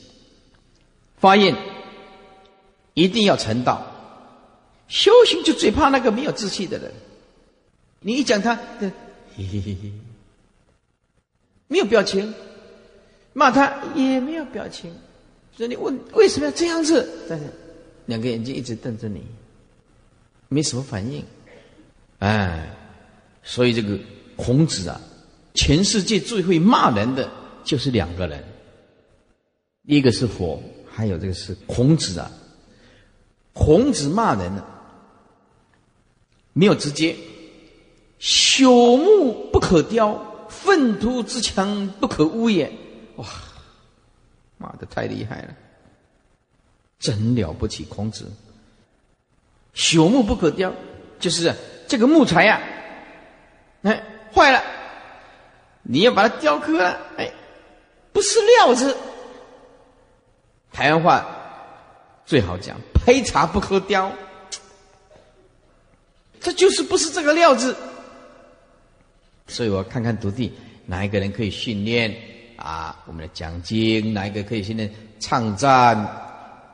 发愿。一定要成道，修行就最怕那个没有志气的人。你一讲他，嘿嘿嘿嘿，没有表情，骂他也没有表情。所以你问为什么要这样子？但是两个眼睛一直瞪着你，没什么反应。哎，所以这个孔子啊，全世界最会骂人的就是两个人，一个是佛，还有这个是孔子啊。孔子骂人呢，没有直接。朽木不可雕，粪土之墙不可污也。哇，骂的太厉害了，真了不起！孔子，朽木不可雕，就是这个木材呀，哎，坏了，你要把它雕刻，哎，不是料子。台湾话。最好讲，配茶不可雕，这就是不是这个料子。所以我看看徒弟哪一个人可以训练啊？我们的讲经哪一个可以训练唱赞？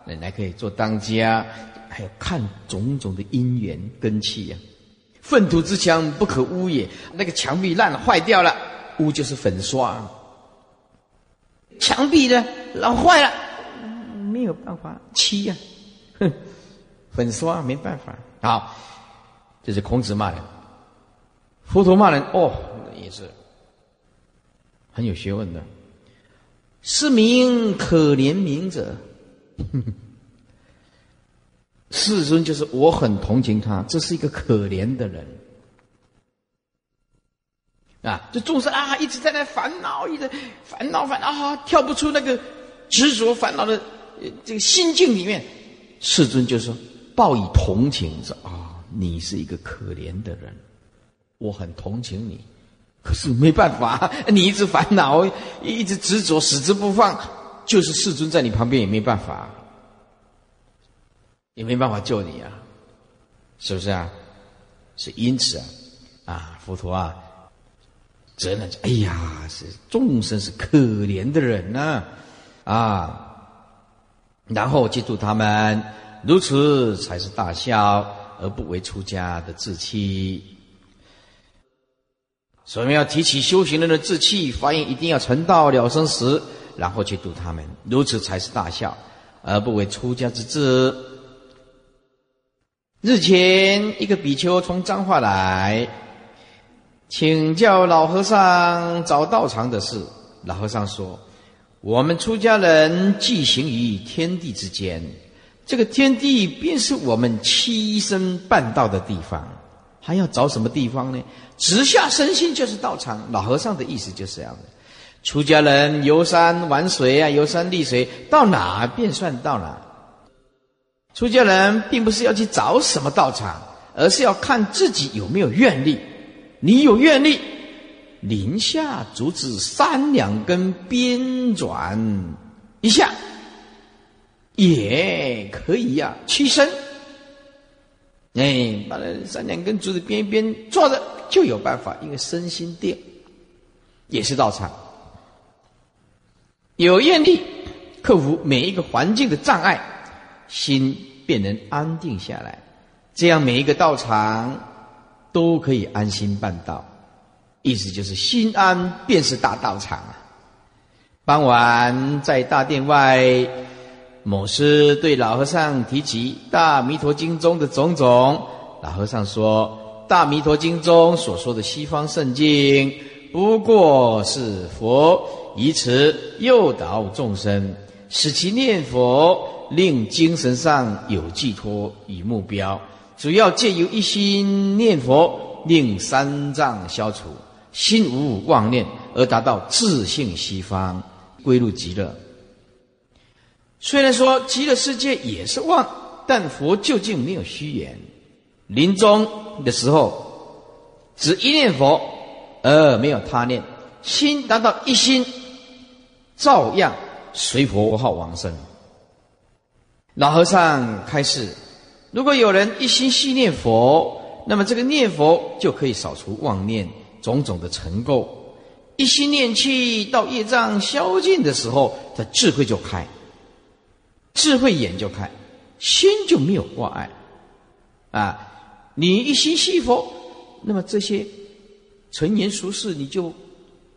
哪来可以做当家？还有看种种的因缘根气呀。粪土之墙不可污也，那个墙壁烂了坏掉了，污就是粉刷。墙壁呢，老坏了。没有办法漆呀，哼，粉刷没办法。好，这是孔子骂人，佛陀骂人哦，也是很有学问的。是名可怜名者，世尊就是我很同情他，这是一个可怜的人啊！这众生啊，一直在那烦恼，一直烦恼烦恼啊，跳不出那个执着烦恼的。这个心境里面，世尊就说：“报以同情，说啊，你是一个可怜的人，我很同情你，可是没办法，你一直烦恼，一直执着，死之不放，就是世尊在你旁边也没办法，也没办法救你啊，是不是啊？是因此啊，啊，佛陀啊，责难哎呀，是众生是可怜的人呐，啊。”然后记住他们，如此才是大孝而不为出家的志气。所以要提起修行人的志气，发愿一定要成道了生死，然后去度他们，如此才是大孝而不为出家之志。日前，一个比丘从彰化来，请教老和尚找道场的事。老和尚说。我们出家人寄行于天地之间，这个天地便是我们栖身办道的地方，还要找什么地方呢？直下身心就是道场。老和尚的意思就是这样的：出家人游山玩水啊，游山历水，到哪便算到哪。出家人并不是要去找什么道场，而是要看自己有没有愿力。你有愿力。林下竹子三两根编转一下，也可以呀。屈身，哎，把那三两根竹子编一编，坐着就有办法，因为身心定，也是道场。有愿力，克服每一个环境的障碍，心便能安定下来。这样每一个道场都可以安心办道。意思就是心安便是大道场啊！傍晚在大殿外，某师对老和尚提起《大弥陀经》中的种种。老和尚说：“《大弥陀经》中所说的西方圣境，不过是佛以此诱导众生，使其念佛，令精神上有寄托与目标。主要借由一心念佛，令三障消除，心无妄念，而达到自性西方，归入极乐。虽然说极乐世界也是妄，但佛究竟没有虚言。临终的时候，只一念佛，而没有他念，心达到一心，照样随佛号往生。老和尚开示：如果有人一心系念佛，那么这个念佛就可以扫除妄念种种的尘垢。一心念气，到业障消尽的时候，他智慧就开，智慧眼就开，心就没有挂碍。啊，你一心系佛，那么这些尘言俗事你就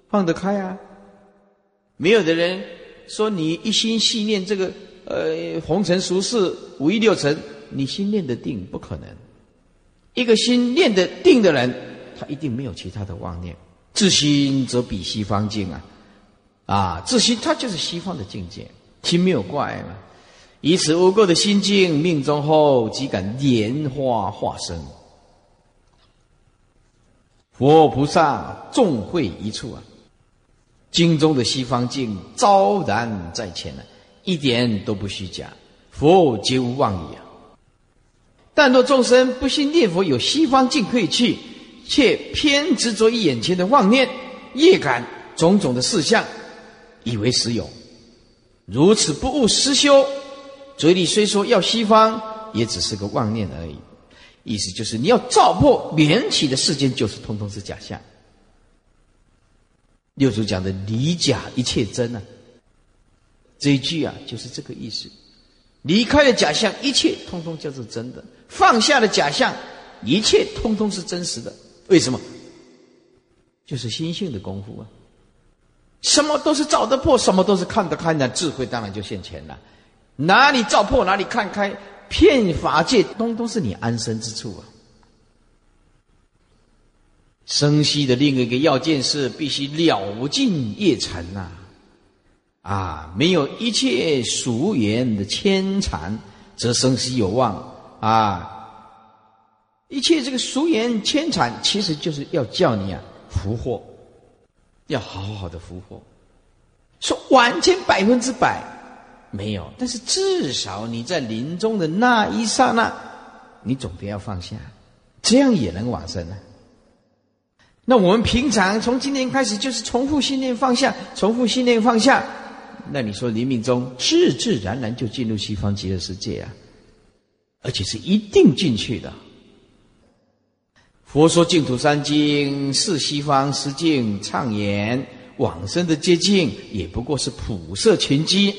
放得开啊。没有的人说你一心系念这个。呃，红尘俗事，五欲六尘，你心念的定不可能。一个心念的定的人，他一定没有其他的妄念。自心则比西方净啊，啊，自心他就是西方的境界，心没有怪嘛。以此无垢的心境，命中后即感莲花化身，佛菩萨众会一处啊。经中的西方境昭然在前了。一点都不虚假，佛皆无妄语啊。但若众生不信念佛有西方境可以去，却偏执着于眼前的妄念、业感种种的事项，以为实有，如此不悟实修，嘴里虽说要西方，也只是个妄念而已。意思就是你要照破缘起的世间，就是通通是假象。六祖讲的离假一切真啊。这一句啊，就是这个意思。离开了假象，一切通通叫做真的；放下了假象，一切通通是真实的。为什么？就是心性的功夫啊！什么都是照得破，什么都是看得开，那智慧当然就现前了。哪里照破，哪里看开，骗法界，通通是你安身之处啊！生息的另一个要件是，必须了尽业尘呐。啊，没有一切俗缘的牵缠，则生息有望啊！一切这个俗言牵缠，其实就是要叫你啊福祸，要好好的福祸。说完全百分之百没有，但是至少你在临终的那一刹那，你总得要放下，这样也能往生呢。那我们平常从今天开始，就是重复信念放下，重复信念放下。那你说临命中自自然然就进入西方极乐世界啊，而且是一定进去的。佛说净土三经是西方实境畅言往生的接近，也不过是普摄群机，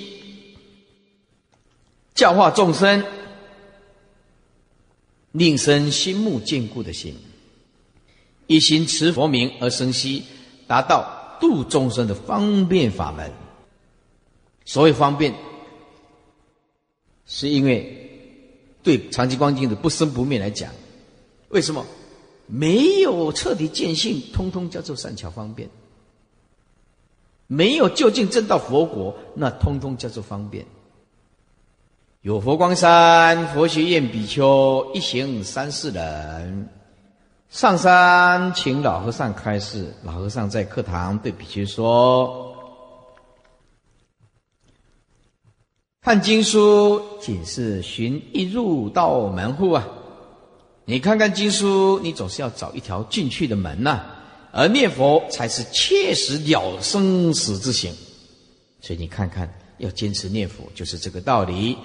教化众生，令生心目坚固的心，一心持佛名而生息，达到度众生的方便法门。所谓方便，是因为对长期光境的不生不灭来讲，为什么没有彻底见性，通通叫做善巧方便；没有就近证到佛国，那通通叫做方便。有佛光山佛学院比丘一行三四人上山，请老和尚开示。老和尚在课堂对比丘说。看经书仅是寻一入道门户啊！你看看经书，你总是要找一条进去的门呐。而念佛才是切实了生死之行，所以你看看，要坚持念佛就是这个道理。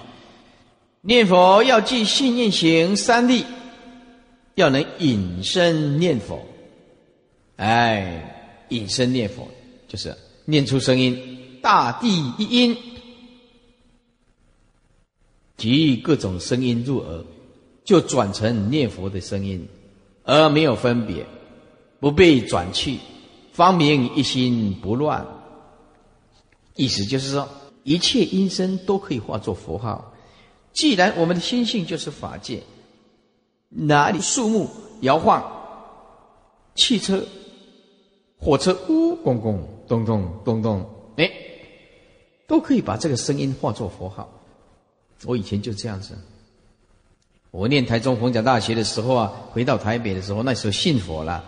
念佛要记信念行三力，要能隐身念佛。哎，隐身念佛就是念出声音，大地一音。给予各种声音入耳，就转成念佛的声音，而没有分别，不被转去，方明一心不乱。意思就是说，一切音声都可以化作佛号。既然我们的心性就是法界，哪里树木摇晃，汽车、火车呜咣咣咚咚咚咚，哎，都可以把这个声音化作佛号。我以前就这样子，我念台中逢甲大学的时候啊，回到台北的时候，那时候信佛了。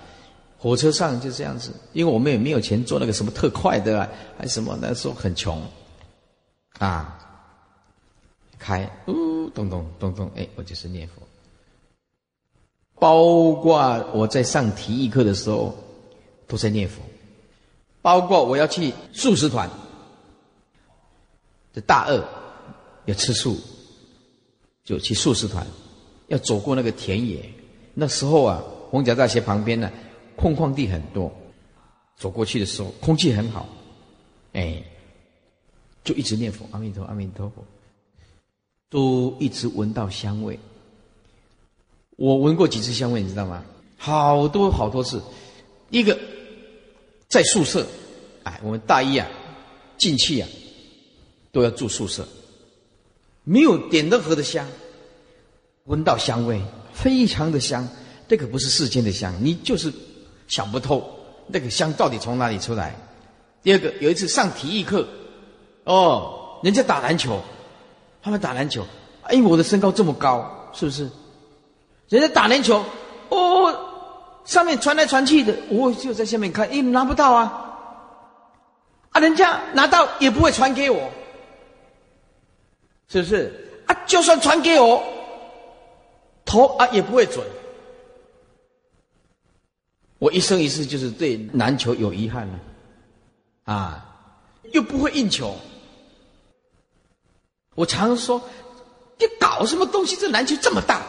火车上就这样子，因为我们也没有钱坐那个什么特快的啊，还什么，那时候很穷，啊，开，呜，咚咚咚咚，哎，我就是念佛。包括我在上体育课的时候，都在念佛。包括我要去素食团，这大二要吃素，就去素食团，要走过那个田野。那时候啊，红甲大学旁边呢。空旷地很多，走过去的时候空气很好，哎，就一直念佛，阿弥陀，阿弥陀佛，都一直闻到香味。我闻过几次香味，你知道吗？好多好多次。一个在宿舍，哎，我们大一啊，进去啊，都要住宿舍，没有点任何的香，闻到香味非常的香，这个不是世间的香，你就是。想不透那个香到底从哪里出来。第二个，有一次上体育课，哦，人家打篮球，他们打篮球，哎，我的身高这么高，是不是？人家打篮球，哦，上面传来传去的，我就在下面看，哎，拿不到啊，啊，人家拿到也不会传给我，是不是？啊，就算传给我，投啊也不会准。我一生一世就是对篮球有遗憾了，啊，又不会运球。我常说，你搞什么东西？这篮球这么大。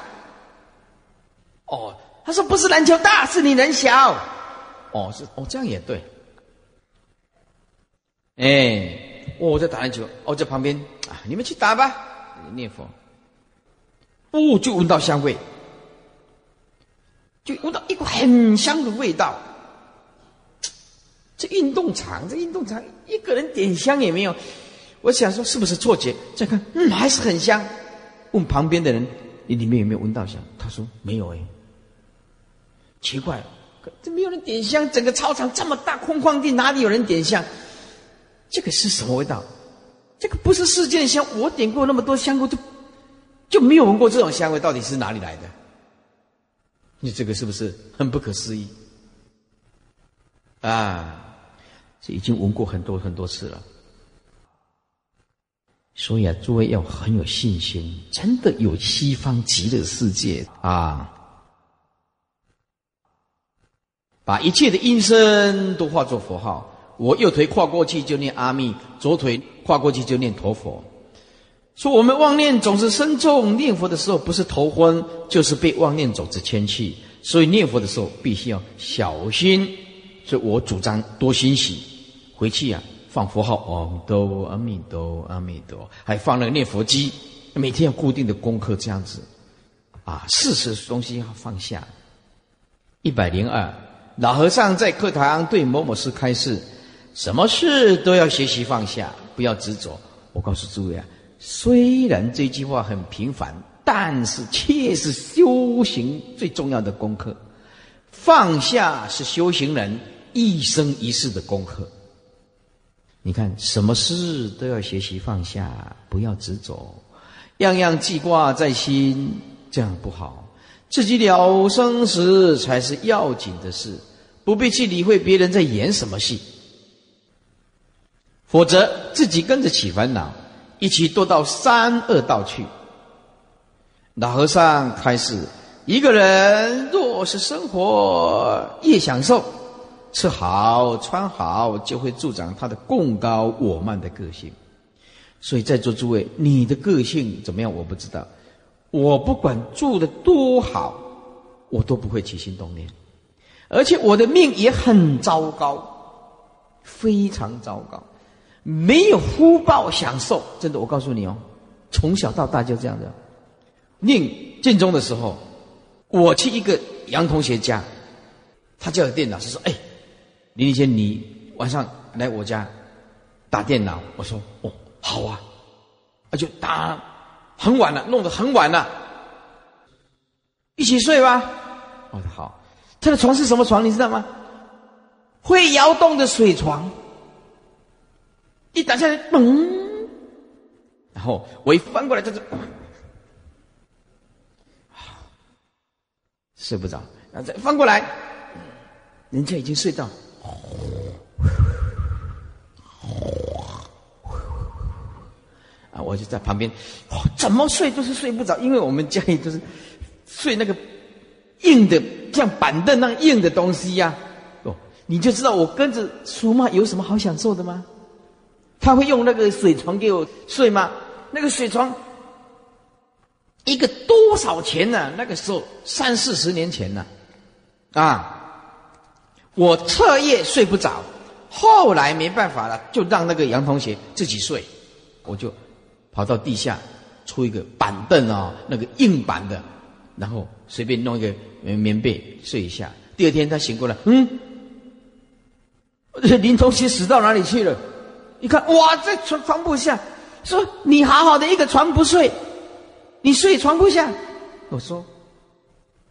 哦，他说不是篮球大，是你人小。哦，是哦，这样也对。哎，我在打篮球，哦，在旁边啊，你们去打吧，念佛。哦，就闻到香味。就闻到一股很香的味道。这运动场，这运动场一个人点香也没有。我想说是不是错觉？再看，嗯，还是很香。问旁边的人，你里面有没有闻到香？他说没有哎。奇怪，这没有人点香，整个操场这么大，空旷地哪里有人点香？这个是什么味道？这个不是世间香。我点过那么多香，我就就没有闻过这种香味，到底是哪里来的？你这个是不是很不可思议啊？这已经闻过很多很多次了。所以啊，诸位要很有信心，真的有西方极乐世界啊！把一切的音声都化作佛号，我右腿跨过去就念阿弥，左腿跨过去就念陀佛。说我们妄念总是深重，念佛的时候不是头昏，就是被妄念种子牵去。所以念佛的时候必须要小心。所以我主张多欣喜，回去啊放佛号，嗡哆阿弥陀阿弥陀，还放那个念佛机，每天要固定的功课这样子，啊，事实东西要放下。一百零二，老和尚在课堂对某某事开示，什么事都要学习放下，不要执着。我告诉诸位啊。虽然这句话很平凡，但是却是修行最重要的功课。放下是修行人一生一世的功课。你看，什么事都要学习放下，不要执着，样样记挂在心，这样不好。自己了生死才是要紧的事，不必去理会别人在演什么戏，否则自己跟着起烦恼。一起堕到三恶道去。老和尚开始：一个人若是生活越享受，吃好穿好，就会助长他的共高我慢的个性。所以在座诸位，你的个性怎么样？我不知道。我不管住的多好，我都不会起心动念，而且我的命也很糟糕，非常糟糕。没有福报享受，真的，我告诉你哦，从小到大就这样的。念建中的时候，我去一个杨同学家，他叫电脑，是说：“哎，林立先，你晚上来我家打电脑。”我说：“哦，好啊。”那就打很晚了，弄得很晚了，一起睡吧。我说好。他的床是什么床？你知道吗？会摇动的水床。一打下来，嘣！然后我一翻过来，就是睡不着，然后再翻过来，人家已经睡到，啊，我就在旁边，怎么睡都是睡不着，因为我们家里都是睡那个硬的，像板凳那样硬的东西呀。哦，你就知道我跟着苏妈有什么好享受的吗？他会用那个水床给我睡吗？那个水床。一个多少钱呢？那个时候三四十年前呢，啊，我彻夜睡不着，后来没办法了，就让那个杨同学自己睡，我就跑到地下出一个板凳啊，那个硬板的，然后随便弄一个棉被睡一下。第二天他醒过来，嗯，林同学死到哪里去了？一看，哇，在床床铺下，说你好好的一个床不睡。你睡床铺下，我说，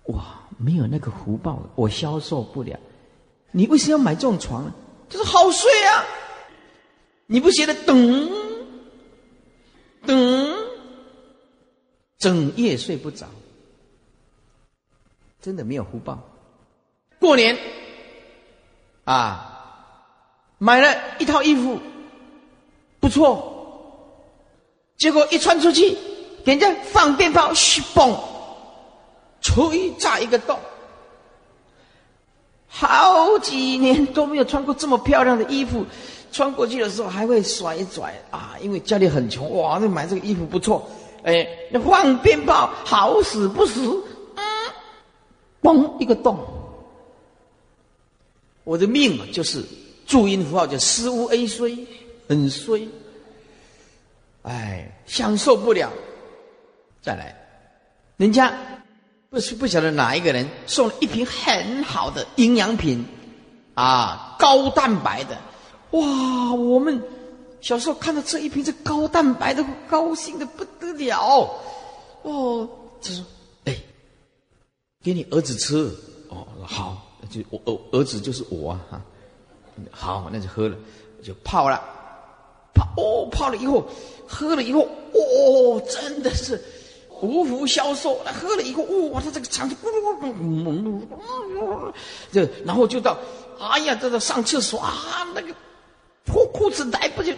哇，没有那个福报，我消受不了。你为什么要买这种床呢？就是好睡啊！你不觉得等等，整夜睡不着，真的没有福报。过年啊，买了一套衣服，不错，结果一穿出去。人家放鞭炮，嘘嘣，吹炸一个洞。好几年都没有穿过这么漂亮的衣服，穿过去的时候还会甩一甩啊！因为家里很穷，哇，那买这个衣服不错。哎，那放鞭炮好死不死，嗯，嘣一个洞。我的命就是注音符号叫失乌 A 衰，很衰。哎，享受不了。再来，人家不是不晓得哪一个人送了一瓶很好的营养品，啊，高蛋白的，哇！我们小时候看到这一瓶这高蛋白的，高兴的不得了，哦，就说，哎，给你儿子吃，哦，好，就我儿儿子就是我啊，好，那就喝了，就泡了，泡哦，泡了以后，喝了以后，哦，真的是。无福消受，他喝了以后，哇，他这个肠子咕噜咕噜咕噜咕噜咕噜，这然后就到，哎呀，这个上厕所啊，那个脱裤子来不及，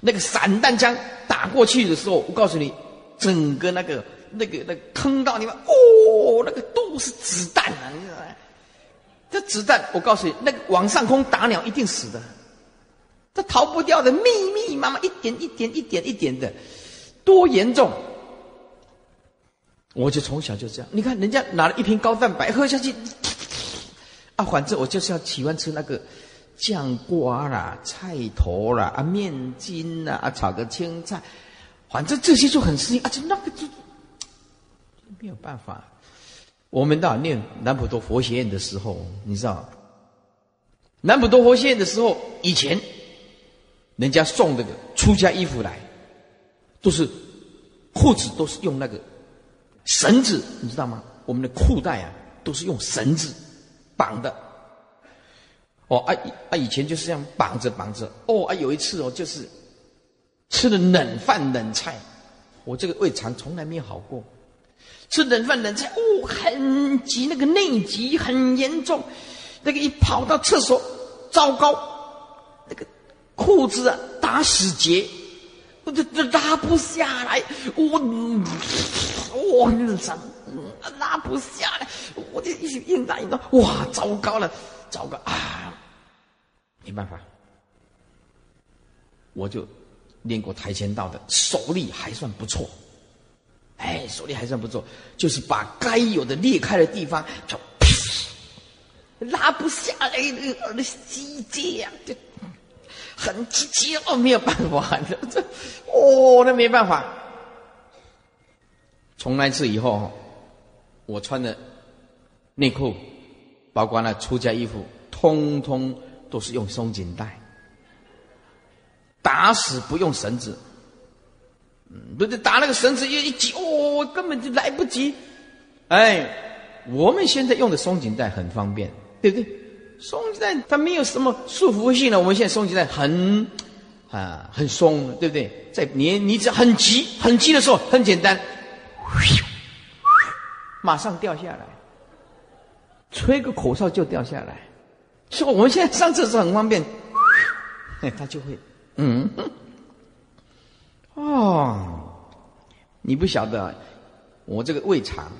那个散弹枪打过去的时候，我告诉你，整个那个那个那个坑到你们，哦，那个都是子弹啊！这子弹，我告诉你，那个往上空打鸟一定死的。这逃不掉的，密密麻麻，一点一点，一点一点的，多严重！我就从小就这样。你看，人家拿了一瓶高蛋白喝下去，啊，反正我就是要喜欢吃那个酱瓜啦、菜头啦、啊面筋啦、啊炒个青菜，反正这些就很适应。啊，就那个就没有办法。我们到念南普陀佛学院的时候，你知道，南普陀佛学院的时候，以前。人家送那个出家衣服来，都是裤子都是用那个绳子，你知道吗？我们的裤带啊，都是用绳子绑的。哦啊啊！以前就是这样绑着绑着。哦啊！有一次哦，就是吃了冷饭冷菜，我这个胃肠从来没有好过。吃冷饭冷菜，哦，很急，那个内急很严重。那个一跑到厕所，糟糕，那个。裤子啊，打死结，我这这拉不下来，我我日常拉不下来，我就一直硬拉硬拉，哇，糟糕了，糟糕啊！没办法，我就练过跆拳道的，手力还算不错，哎，手力还算不错，就是把该有的裂开的地方就拉不下来，那个那细节呀，就。很急急哦，没有办法，这哦，那没办法。从那次以后，我穿的内裤，包括那出家衣服，通通都是用松紧带，打死不用绳子。嗯，不是打那个绳子一一挤，哦，根本就来不及。哎，我们现在用的松紧带很方便，对不对？松紧带它没有什么束缚性的，我们现在松紧带很啊，很松，对不对？在你你只要很急很急的时候，很简单，马上掉下来，吹个口哨就掉下来。所以我们现在上厕所很方便，它就会，嗯，哦，你不晓得，我这个胃肠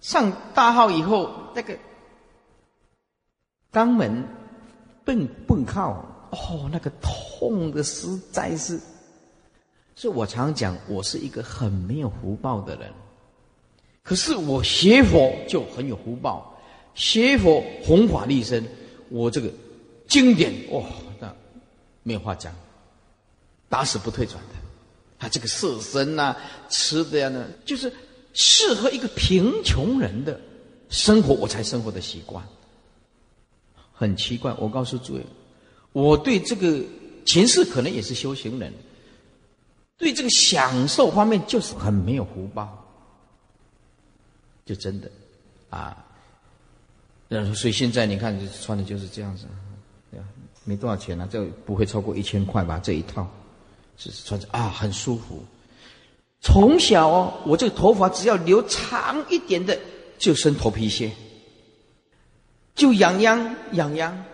上大号以后，那个肛门蹦蹦靠。哦，那个痛的实在是，所以我常讲，我是一个很没有福报的人。可是我学佛就很有福报，学佛弘法利生，我这个经典哇，那没有话讲，打死不退转的。他这个色身呐，吃的呀呢，就是适合一个贫穷人的生活，我才生活的习惯。很奇怪，我告诉诸位。我对这个前世可能也是修行人，对这个享受方面就是很没有福报，就真的啊。那所以现在你看，穿的就是这样子，没多少钱了，这不会超过一千块吧？这一套就是穿着啊，很舒服。从小哦，我这个头发只要留长一点的，就生头皮屑，就痒痒痒痒。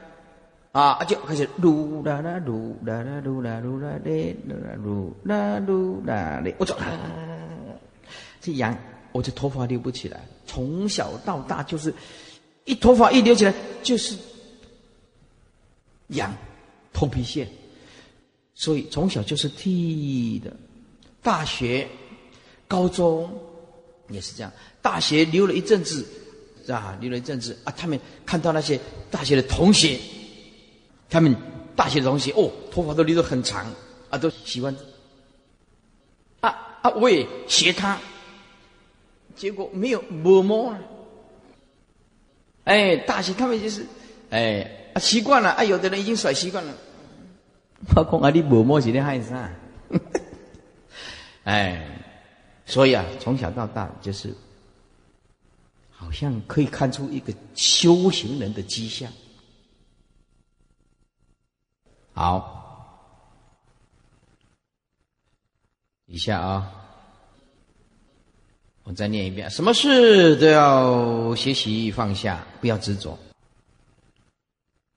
啊，就开始噜啦啦噜啦啦噜啦噜啦嘞啦噜啦噜啦嘞，我走，这痒，我这头发留不起来。从小到大就是，一头发一留起来就是痒，头皮屑，所以从小就是剃的。大学、高中也是这样，大学留了一阵子，啊，留了一阵子啊，他们看到那些大学的同学。他们大学的同学哦，头发都留得很长啊，都喜欢啊啊！我也学他，结果没有摸摸。哎，大学他们就是哎啊习惯了啊，有的人已经甩习惯了。我讲啊，你摸摸是咧害啥？哎，所以啊，从小到大就是，好像可以看出一个修行人的迹象。好，一下啊，我再念一遍：什么事都要学习放下，不要执着，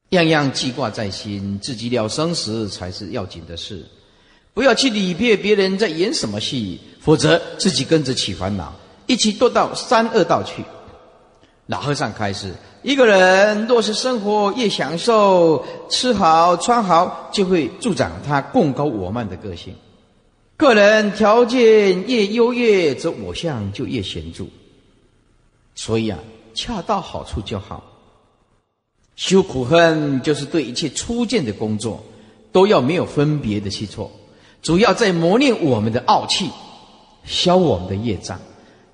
样样记挂在心，自己了生死才是要紧的事。不要去理别别人在演什么戏，否则自己跟着起烦恼，一起堕到三恶道去。老和尚开始。一个人若是生活越享受，吃好穿好，就会助长他共高我慢的个性。个人条件越优越，则我相就越显著。所以啊，恰到好处就好。修苦恨，就是对一切初见的工作，都要没有分别的去做，主要在磨练我们的傲气，消我们的业障。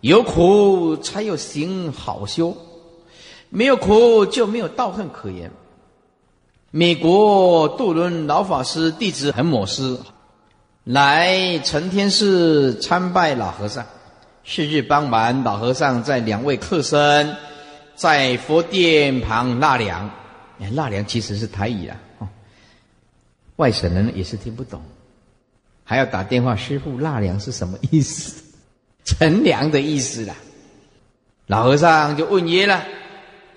有苦才有行好修。没有苦就没有道恨可言。美国杜伦老法师弟子恒摩师来承天寺参拜老和尚。是日傍晚，老和尚在两位客僧在佛殿旁纳凉。纳凉其实是台语啦，外省人也是听不懂，还要打电话。师傅，纳凉是什么意思？乘凉的意思啦。老和尚就问耶了。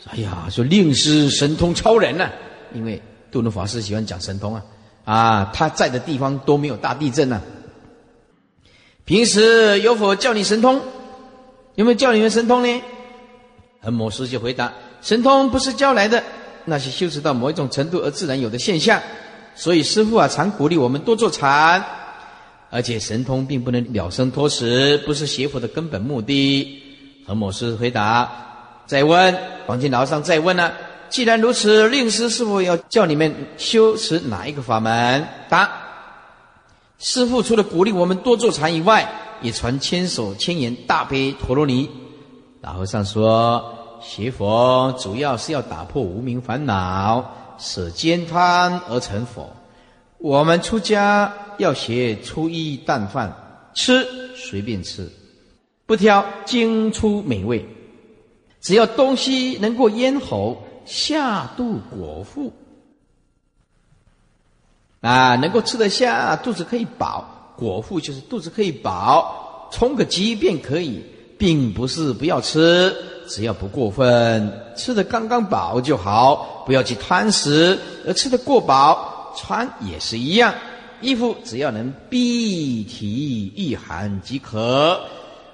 哎呀，说令师神通超人呢，因为杜伦法师喜欢讲神通啊，啊，他在的地方都没有大地震呢。平时有否叫你神通？有没有叫你们神通呢？恒摩师就回答：神通不是教来的，那是修持到某一种程度而自然有的现象。所以师父啊，常鼓励我们多做禅，而且神通并不能了生脱死，不是学佛的根本目的。恒摩师回答。再问黄金老上，再问呢？既然如此，令师是否要叫你们修持哪一个法门？答：师父除了鼓励我们多做禅以外，也传千手千眼大悲陀罗尼。老和尚说：学佛主要是要打破无名烦恼，舍煎汤而成佛。我们出家要学初一淡饭，吃随便吃，不挑精粗美味。只要东西能够咽喉，下肚果腹，啊，能够吃得下，肚子可以饱，果腹就是肚子可以饱，充个饥便可以，并不是不要吃，只要不过分，吃的刚刚饱就好，不要去贪食，而吃的过饱，穿也是一样，衣服只要能蔽体御寒即可。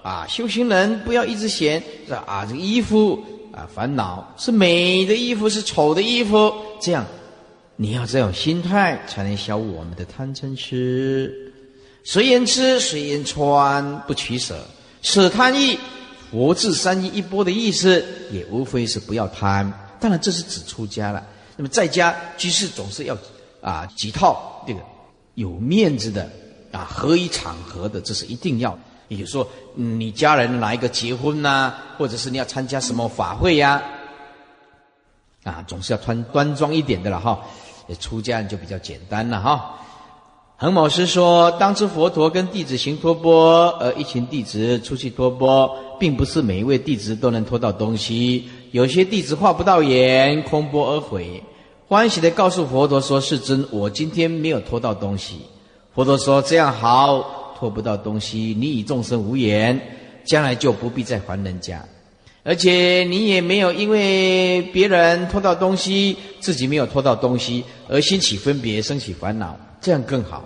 啊，修行人不要一直嫌这啊，这个衣服啊烦恼是美的衣服是丑的衣服，这样你要这种心态才能消我们的贪嗔痴。随缘吃，随缘穿，不取舍，此贪欲，佛智三一一波的意思，也无非是不要贪。当然，这是指出家了。那么在家居士总是要啊几套这个有面子的啊合一场合的，这是一定要。也就是说，你家人来一个结婚呐，或者是你要参加什么法会呀？啊，总是要穿端庄一点的了哈。出家人就比较简单了哈。恒某师说，当初佛陀跟弟子行托钵，呃，一群弟子出去托钵，并不是每一位弟子都能托到东西，有些弟子画不到眼，空钵而回，欢喜的告诉佛陀说：“世尊，我今天没有托到东西。”佛陀说：“这样好。”托不到东西，你与众生无缘，将来就不必再还人家，而且你也没有因为别人拖到东西，自己没有拖到东西而兴起分别，升起烦恼，这样更好。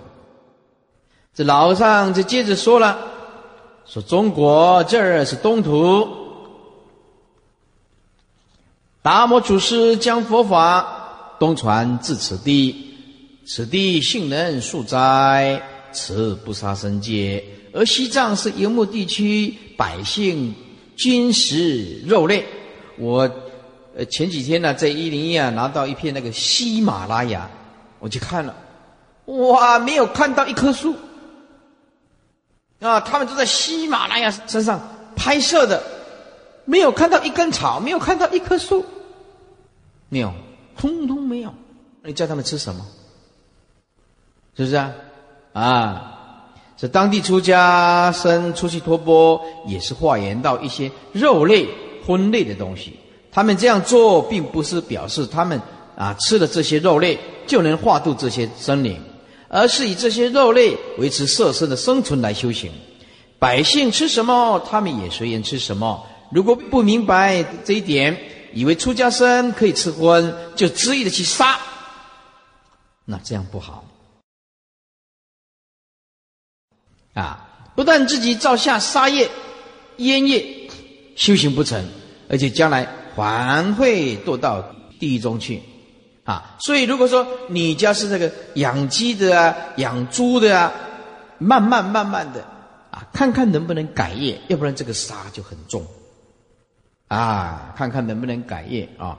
这老和尚就接着说了，说中国这儿是东土，达摩祖师将佛法东传至此地，此地性能树斋，此不杀生戒，而西藏是游牧地区，百姓均食肉类。我呃前几天呢，在一零一啊拿到一片那个喜马拉雅，我去看了，哇，没有看到一棵树啊！他们都在喜马拉雅山上拍摄的，没有看到一根草，没有看到一棵树，没有，通通没有。你叫他们吃什么？是不是啊？啊，这当地出家生出去托钵，也是化缘到一些肉类荤类的东西。他们这样做，并不是表示他们啊吃了这些肉类就能化度这些生灵，而是以这些肉类维持色身的生存来修行。百姓吃什么，他们也随缘吃什么。如果不明白这一点，以为出家僧可以吃荤，就执意的去杀，那这样不好。啊！不但自己造下杀业、烟业，修行不成，而且将来还会堕到地狱中去。啊！所以如果说你家是这个养鸡的啊、养猪的啊，慢慢慢慢的啊，看看能不能改业，要不然这个沙就很重。啊，看看能不能改业啊。